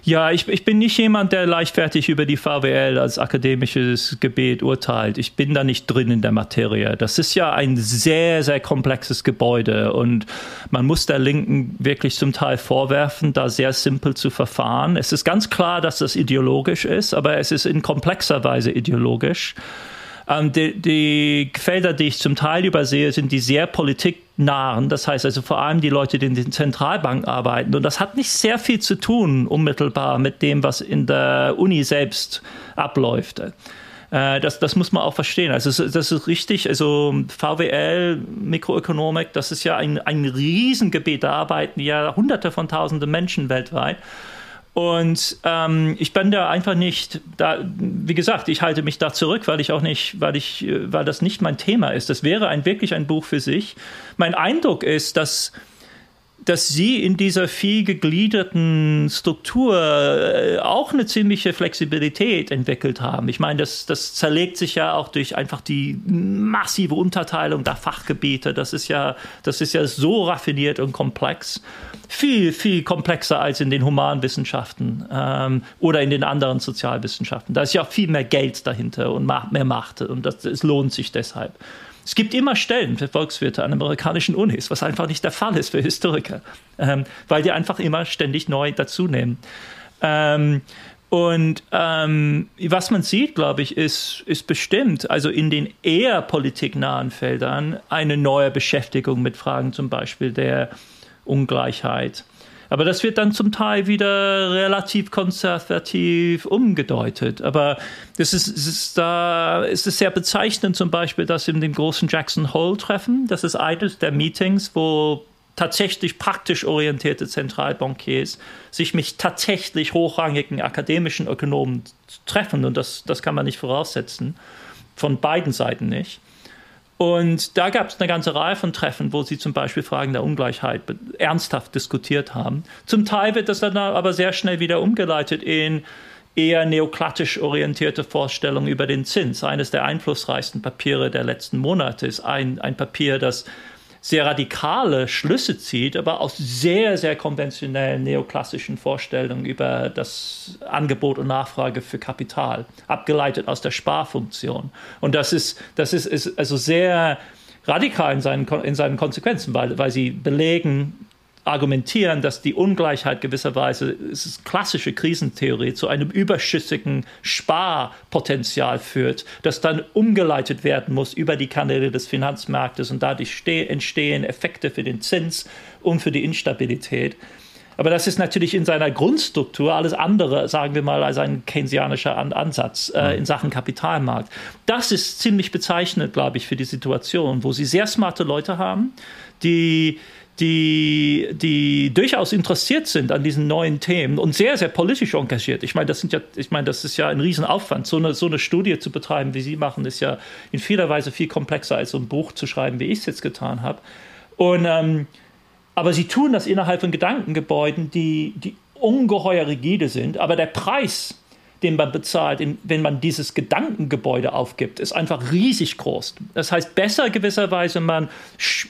Ja, ich, ich bin nicht jemand, der leichtfertig über die VWL als akademisches Gebet urteilt. Ich bin da nicht drin in der Materie. Das ist ja ein sehr, sehr komplexes Gebäude und man muss der Linken wirklich zum Teil vorwerfen, da sehr simpel zu verfahren. Es ist ganz klar, dass das ideologisch ist, aber es ist in komplexer Weise ideologisch. Ähm, die, die, Felder, die ich zum Teil übersehe, sind die sehr politiknahen. Das heißt also vor allem die Leute, die in den Zentralbanken arbeiten. Und das hat nicht sehr viel zu tun unmittelbar mit dem, was in der Uni selbst abläuft. Äh, das, das muss man auch verstehen. Also das ist richtig. Also VWL, Mikroökonomik, das ist ja ein, ein Riesengebiet. Da arbeiten ja Hunderte von Tausenden Menschen weltweit. Und ähm, ich bin da einfach nicht, da, wie gesagt, ich halte mich da zurück, weil ich auch nicht, weil ich, weil das nicht mein Thema ist. Das wäre ein wirklich ein Buch für sich. Mein Eindruck ist, dass dass sie in dieser viel gegliederten Struktur äh, auch eine ziemliche Flexibilität entwickelt haben. Ich meine, das, das zerlegt sich ja auch durch einfach die massive Unterteilung der Fachgebiete. Das ist ja, das ist ja so raffiniert und komplex. Viel, viel komplexer als in den Humanwissenschaften ähm, oder in den anderen Sozialwissenschaften. Da ist ja auch viel mehr Geld dahinter und mehr Macht und das, es lohnt sich deshalb. Es gibt immer Stellen für Volkswirte an amerikanischen Unis, was einfach nicht der Fall ist für Historiker, ähm, weil die einfach immer ständig neu dazunehmen. Ähm, und ähm, was man sieht, glaube ich, ist, ist bestimmt, also in den eher politiknahen Feldern, eine neue Beschäftigung mit Fragen zum Beispiel der Ungleichheit aber das wird dann zum Teil wieder relativ konservativ umgedeutet. Aber das ist, es ist da ist es sehr bezeichnend zum Beispiel, dass in dem großen Jackson Hole Treffen, das ist eines der Meetings, wo tatsächlich praktisch orientierte Zentralbankiers sich mit tatsächlich hochrangigen akademischen Ökonomen treffen. Und das, das kann man nicht voraussetzen. Von beiden Seiten nicht. Und da gab es eine ganze Reihe von Treffen, wo sie zum Beispiel Fragen der Ungleichheit ernsthaft diskutiert haben. Zum Teil wird das dann aber sehr schnell wieder umgeleitet in eher neoklatisch orientierte Vorstellungen über den Zins. Eines der einflussreichsten Papiere der letzten Monate ist ein, ein Papier, das sehr radikale Schlüsse zieht, aber aus sehr, sehr konventionellen neoklassischen Vorstellungen über das Angebot und Nachfrage für Kapital, abgeleitet aus der Sparfunktion. Und das ist, das ist, ist also sehr radikal in seinen, in seinen Konsequenzen, weil, weil sie belegen, argumentieren, dass die Ungleichheit gewisserweise, es ist klassische Krisentheorie, zu einem überschüssigen Sparpotenzial führt, das dann umgeleitet werden muss über die Kanäle des Finanzmarktes und dadurch entstehen Effekte für den Zins und für die Instabilität. Aber das ist natürlich in seiner Grundstruktur alles andere, sagen wir mal, als ein keynesianischer Ansatz äh, in Sachen Kapitalmarkt. Das ist ziemlich bezeichnend, glaube ich, für die Situation, wo sie sehr smarte Leute haben, die die, die durchaus interessiert sind an diesen neuen Themen und sehr, sehr politisch engagiert. Ich meine, das sind ja, ich meine, das ist ja ein Riesenaufwand. So eine, so eine Studie zu betreiben, wie Sie machen, ist ja in vieler Weise viel komplexer als so ein Buch zu schreiben, wie ich es jetzt getan habe. Und, ähm, aber sie tun das innerhalb von Gedankengebäuden, die, die ungeheuer rigide sind. Aber der Preis, den man bezahlt, wenn man dieses Gedankengebäude aufgibt, ist einfach riesig groß. Das heißt, besser gewisserweise, man,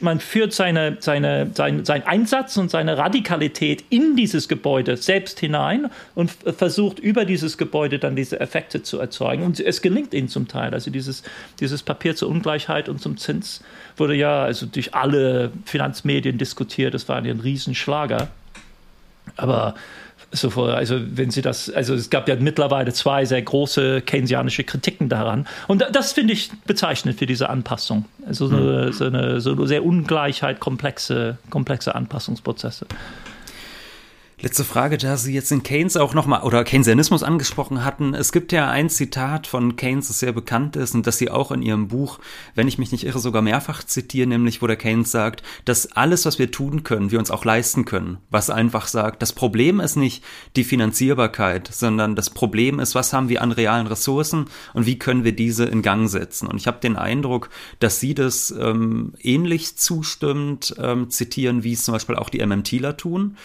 man führt seine, seine, sein, seinen Einsatz und seine Radikalität in dieses Gebäude selbst hinein und versucht über dieses Gebäude dann diese Effekte zu erzeugen. Und es gelingt ihnen zum Teil. Also dieses, dieses Papier zur Ungleichheit und zum Zins wurde ja also durch alle Finanzmedien diskutiert. Das war ein Riesenschlager. Aber so also wenn Sie das, also es gab ja mittlerweile zwei sehr große keynesianische Kritiken daran. Und das finde ich bezeichnend für diese Anpassung. Also so eine, so eine, so eine sehr Ungleichheit, komplexe, komplexe Anpassungsprozesse. Letzte Frage, da Sie jetzt den Keynes auch nochmal oder Keynesianismus angesprochen hatten. Es gibt ja ein Zitat von Keynes, das sehr bekannt ist und das Sie auch in Ihrem Buch, wenn ich mich nicht irre, sogar mehrfach zitieren, nämlich wo der Keynes sagt, dass alles, was wir tun können, wir uns auch leisten können. Was einfach sagt, das Problem ist nicht die Finanzierbarkeit, sondern das Problem ist, was haben wir an realen Ressourcen und wie können wir diese in Gang setzen. Und ich habe den Eindruck, dass Sie das ähm, ähnlich zustimmend ähm, zitieren, wie es zum Beispiel auch die MMTler tun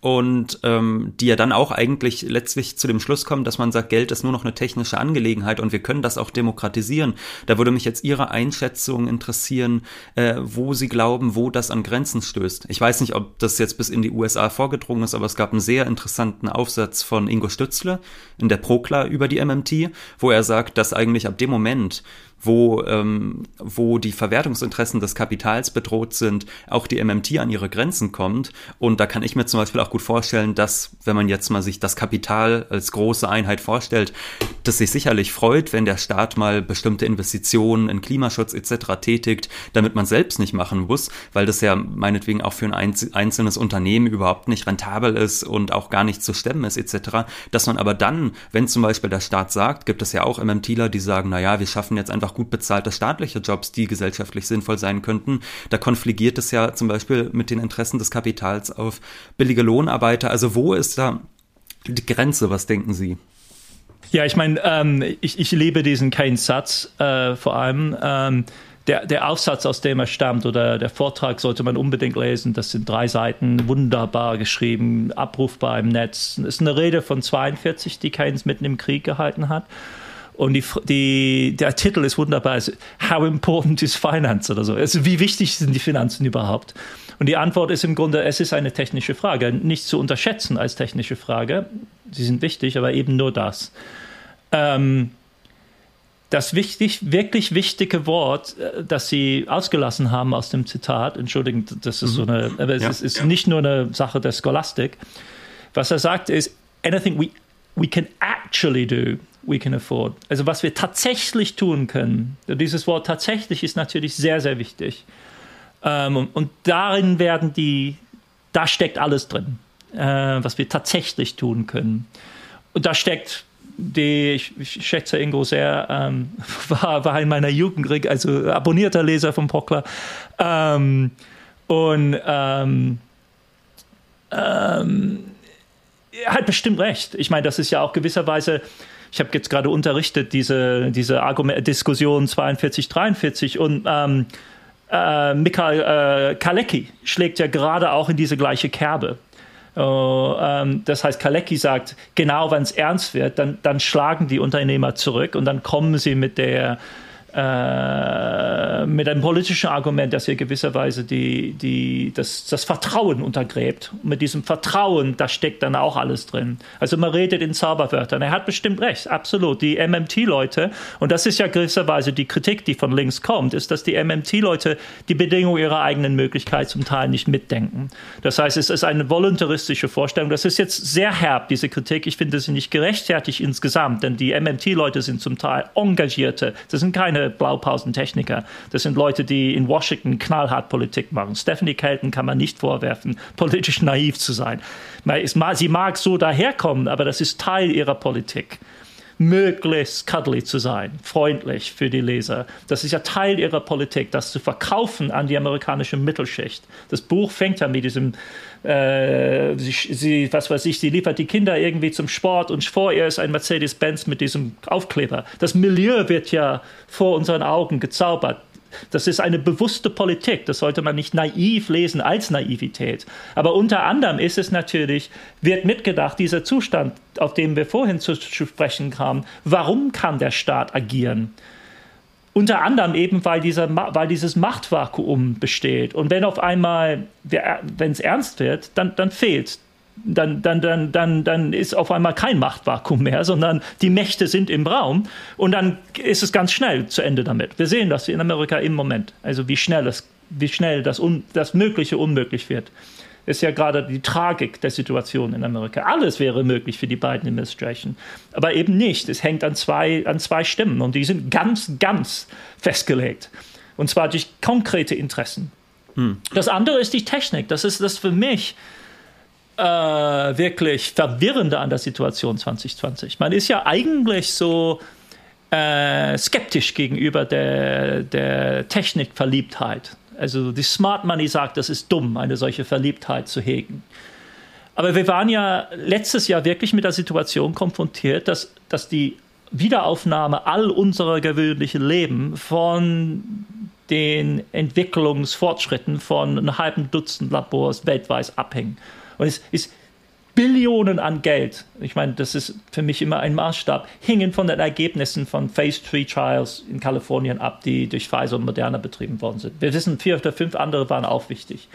und ähm, die ja dann auch eigentlich letztlich zu dem Schluss kommen, dass man sagt, Geld ist nur noch eine technische Angelegenheit und wir können das auch demokratisieren. Da würde mich jetzt Ihre Einschätzung interessieren, äh, wo Sie glauben, wo das an Grenzen stößt. Ich weiß nicht, ob das jetzt bis in die USA vorgedrungen ist, aber es gab einen sehr interessanten Aufsatz von Ingo Stützle in der Prokla über die MMT, wo er sagt, dass eigentlich ab dem Moment, wo, ähm, wo die Verwertungsinteressen des Kapitals bedroht sind, auch die MMT an ihre Grenzen kommt. Und da kann ich mir zum Beispiel auch gut vorstellen, dass, wenn man jetzt mal sich das Kapital als große Einheit vorstellt, das sich sicherlich freut, wenn der Staat mal bestimmte Investitionen in Klimaschutz etc. tätigt, damit man selbst nicht machen muss, weil das ja meinetwegen auch für ein einzelnes Unternehmen überhaupt nicht rentabel ist und auch gar nicht zu stemmen ist etc. Dass man aber dann, wenn zum Beispiel der Staat sagt, gibt es ja auch MMTler, die sagen, na ja, wir schaffen jetzt einfach gut bezahlte staatliche Jobs, die gesellschaftlich sinnvoll sein könnten. Da konfligiert es ja zum Beispiel mit den Interessen des Kapitals auf billige Lohnarbeiter. Also wo ist da die Grenze? Was denken Sie? Ja, ich meine, ähm, ich, ich liebe diesen Keynes-Satz äh, vor allem. Ähm, der, der Aufsatz, aus dem er stammt, oder der Vortrag sollte man unbedingt lesen. Das sind drei Seiten, wunderbar geschrieben, abrufbar im Netz. Es ist eine Rede von 42, die Keynes mitten im Krieg gehalten hat. Und die, die, der Titel ist wunderbar. Also, How important is finance oder so? Also, wie wichtig sind die Finanzen überhaupt? Und die Antwort ist im Grunde, es ist eine technische Frage. Nicht zu unterschätzen als technische Frage. Sie sind wichtig, aber eben nur das. Ähm, das wichtig, wirklich wichtige Wort, äh, das Sie ausgelassen haben aus dem Zitat, entschuldigen, das ist so mhm. eine, aber es ja, ist, ist ja. nicht nur eine Sache der Scholastik. Was er sagt ist, anything we, we can actually do, we can afford. Also was wir tatsächlich tun können. Dieses Wort tatsächlich ist natürlich sehr, sehr wichtig. Ähm, und, und, darin werden die, da steckt alles drin, äh, was wir tatsächlich tun können. Und da steckt die ich, ich schätze Ingo sehr, ähm, war, war in meiner Jugend, also abonnierter Leser von Pockler. Ähm, und ähm, ähm, er hat bestimmt recht. Ich meine, das ist ja auch gewisserweise, ich habe jetzt gerade unterrichtet, diese, diese Argument Diskussion 42, 43 und ähm, äh, Mikhail äh, Kalecki schlägt ja gerade auch in diese gleiche Kerbe. Uh, ähm, das heißt, Kalecki sagt, genau wenn es ernst wird, dann, dann schlagen die Unternehmer zurück und dann kommen sie mit der äh, mit einem politischen Argument, das hier gewisserweise die, die, das, das Vertrauen untergräbt. Und mit diesem Vertrauen, da steckt dann auch alles drin. Also man redet in Zauberwörtern. Er hat bestimmt recht, absolut. Die MMT-Leute, und das ist ja gewisserweise die Kritik, die von links kommt, ist, dass die MMT-Leute die Bedingungen ihrer eigenen Möglichkeit zum Teil nicht mitdenken. Das heißt, es ist eine voluntaristische Vorstellung. Das ist jetzt sehr herb, diese Kritik. Ich finde sie nicht gerechtfertigt insgesamt, denn die MMT-Leute sind zum Teil engagierte. Das sind keine Blaupausentechniker. Das sind Leute, die in Washington knallhart Politik machen. Stephanie Kelton kann man nicht vorwerfen, politisch naiv zu sein. Sie mag so daherkommen, aber das ist Teil ihrer Politik möglichst cuddly zu sein, freundlich für die Leser. Das ist ja Teil ihrer Politik, das zu verkaufen an die amerikanische Mittelschicht. Das Buch fängt ja mit diesem äh, sie, sie, was weiß ich, sie liefert die Kinder irgendwie zum Sport und vor ihr ist ein Mercedes-Benz mit diesem Aufkleber. Das Milieu wird ja vor unseren Augen gezaubert. Das ist eine bewusste Politik. Das sollte man nicht naiv lesen als Naivität. Aber unter anderem ist es natürlich, wird mitgedacht, dieser Zustand, auf den wir vorhin zu sprechen kamen, warum kann der Staat agieren? Unter anderem eben, weil, dieser, weil dieses Machtvakuum besteht. Und wenn auf einmal, wenn es ernst wird, dann, dann fehlt dann, dann, dann, dann, dann ist auf einmal kein Machtvakuum mehr, sondern die Mächte sind im Raum und dann ist es ganz schnell zu Ende damit. Wir sehen das in Amerika im Moment, also wie schnell, es, wie schnell das, Un, das Mögliche unmöglich wird ist ja gerade die Tragik der Situation in Amerika. Alles wäre möglich für die beiden Administration, aber eben nicht. Es hängt an zwei, an zwei Stimmen und die sind ganz, ganz festgelegt. Und zwar durch konkrete Interessen. Hm. Das andere ist die Technik. Das ist das für mich äh, wirklich Verwirrende an der Situation 2020. Man ist ja eigentlich so äh, skeptisch gegenüber der, der Technikverliebtheit also die Smart Money sagt, das ist dumm, eine solche Verliebtheit zu hegen. Aber wir waren ja letztes Jahr wirklich mit der Situation konfrontiert, dass, dass die Wiederaufnahme all unserer gewöhnlichen Leben von den Entwicklungsfortschritten von einem halben Dutzend Labors weltweit abhängen. Und es ist Billionen an Geld, ich meine, das ist für mich immer ein Maßstab, hingen von den Ergebnissen von Phase 3 Trials in Kalifornien ab, die durch Pfizer und Moderna betrieben worden sind. Wir wissen, vier oder fünf andere waren auch wichtig.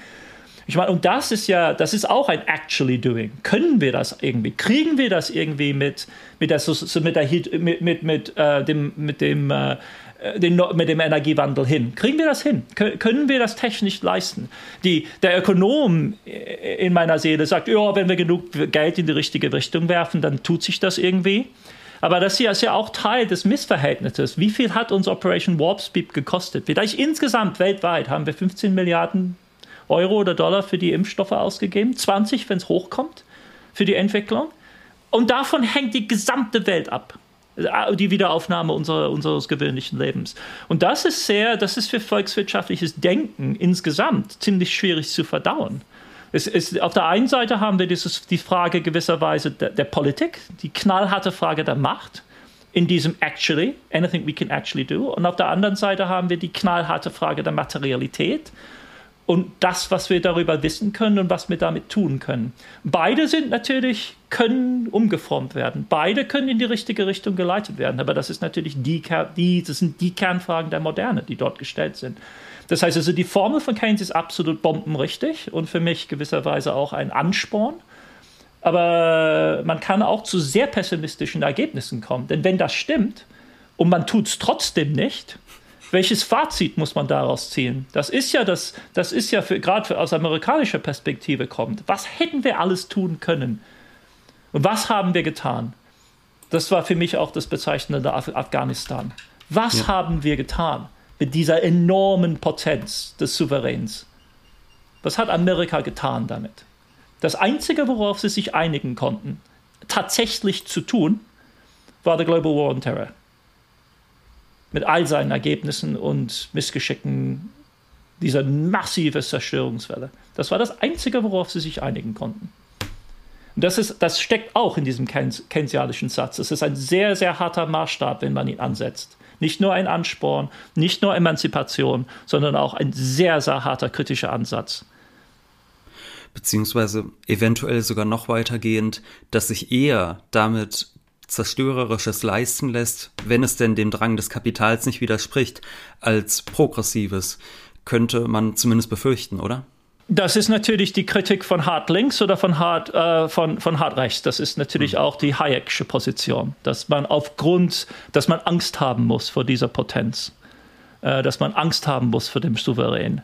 Ich meine, und das ist ja, das ist auch ein actually doing. Können wir das irgendwie? Kriegen wir das irgendwie mit, mit, der, mit, der, mit, mit, mit, äh, dem, mit dem äh, den, mit dem Energiewandel hin? Kriegen wir das hin? Können wir das technisch leisten? Die, der Ökonom in meiner Seele sagt, ja, wenn wir genug Geld in die richtige Richtung werfen, dann tut sich das irgendwie. Aber das hier ist ja auch Teil des Missverhältnisses. Wie viel hat uns Operation Warp Speed gekostet? Vielleicht insgesamt weltweit haben wir 15 Milliarden Euro oder Dollar für die Impfstoffe ausgegeben, 20, wenn es hochkommt, für die Entwicklung. Und davon hängt die gesamte Welt ab. Die Wiederaufnahme unserer, unseres gewöhnlichen Lebens. Und das ist sehr, das ist für volkswirtschaftliches Denken insgesamt ziemlich schwierig zu verdauen. Es ist, auf der einen Seite haben wir dieses, die Frage gewisserweise der, der Politik, die knallharte Frage der Macht in diesem actually, anything we can actually do. Und auf der anderen Seite haben wir die knallharte Frage der Materialität und das, was wir darüber wissen können und was wir damit tun können. Beide sind natürlich, können umgeformt werden. Beide können in die richtige Richtung geleitet werden. Aber das ist natürlich die, die, das sind die Kernfragen der Moderne, die dort gestellt sind. Das heißt also, die Formel von Keynes ist absolut bombenrichtig und für mich gewisserweise auch ein Ansporn. Aber man kann auch zu sehr pessimistischen Ergebnissen kommen. Denn wenn das stimmt und man tut es trotzdem nicht, welches Fazit muss man daraus ziehen? Das ist ja das, das ist ja gerade aus amerikanischer Perspektive kommt. Was hätten wir alles tun können? Und was haben wir getan? Das war für mich auch das Bezeichnende Af Afghanistan. Was ja. haben wir getan mit dieser enormen Potenz des Souveräns? Was hat Amerika getan damit? Das Einzige, worauf sie sich einigen konnten, tatsächlich zu tun, war der Global War on Terror mit all seinen Ergebnissen und Missgeschicken dieser massive Zerstörungswelle. Das war das Einzige, worauf sie sich einigen konnten. Und das, ist, das steckt auch in diesem keynesianischen Satz. Es ist ein sehr, sehr harter Maßstab, wenn man ihn ansetzt. Nicht nur ein Ansporn, nicht nur Emanzipation, sondern auch ein sehr, sehr harter kritischer Ansatz. Beziehungsweise eventuell sogar noch weitergehend, dass sich eher damit Zerstörerisches leisten lässt, wenn es denn dem Drang des Kapitals nicht widerspricht, als Progressives, könnte man zumindest befürchten, oder? Das ist natürlich die Kritik von Hart links oder von Hart, äh, von, von Hart rechts. Das ist natürlich mhm. auch die Hayek'sche Position, dass man aufgrund, dass man Angst haben muss vor dieser Potenz, äh, dass man Angst haben muss vor dem Souverän.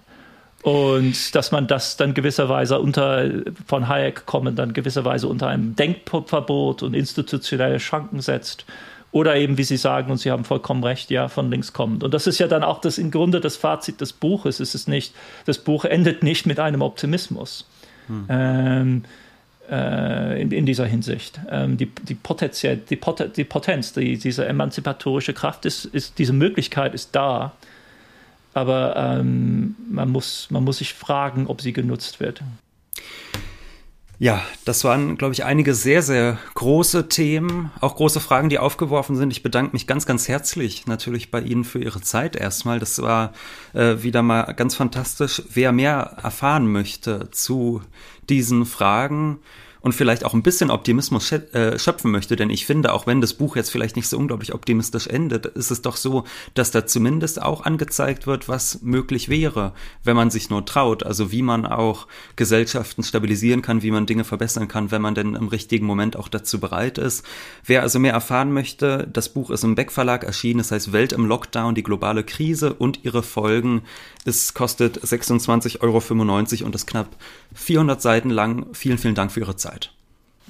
Und dass man das dann gewisserweise unter, von Hayek kommen, dann gewisserweise unter einem Denkverbot und institutionelle Schranken setzt. Oder eben, wie Sie sagen, und Sie haben vollkommen recht, ja, von links kommend. Und das ist ja dann auch das im Grunde das Fazit des Buches. Es ist nicht, das Buch endet nicht mit einem Optimismus. Hm. Ähm, äh, in, in, dieser Hinsicht. Ähm, die, die, Potenzial, die, Pot die Potenz, die, diese emanzipatorische Kraft ist, ist, diese Möglichkeit ist da aber ähm, man, muss, man muss sich fragen, ob sie genutzt wird. Ja, das waren, glaube ich, einige sehr, sehr große Themen, auch große Fragen, die aufgeworfen sind. Ich bedanke mich ganz, ganz herzlich natürlich bei Ihnen für Ihre Zeit erstmal. Das war äh, wieder mal ganz fantastisch. Wer mehr erfahren möchte zu diesen Fragen, und vielleicht auch ein bisschen Optimismus äh, schöpfen möchte, denn ich finde, auch wenn das Buch jetzt vielleicht nicht so unglaublich optimistisch endet, ist es doch so, dass da zumindest auch angezeigt wird, was möglich wäre, wenn man sich nur traut, also wie man auch Gesellschaften stabilisieren kann, wie man Dinge verbessern kann, wenn man denn im richtigen Moment auch dazu bereit ist. Wer also mehr erfahren möchte, das Buch ist im Beck Verlag erschienen, es heißt Welt im Lockdown, die globale Krise und ihre Folgen. Es kostet 26,95 Euro und ist knapp 400 Seiten lang. Vielen, vielen Dank für Ihre Zeit.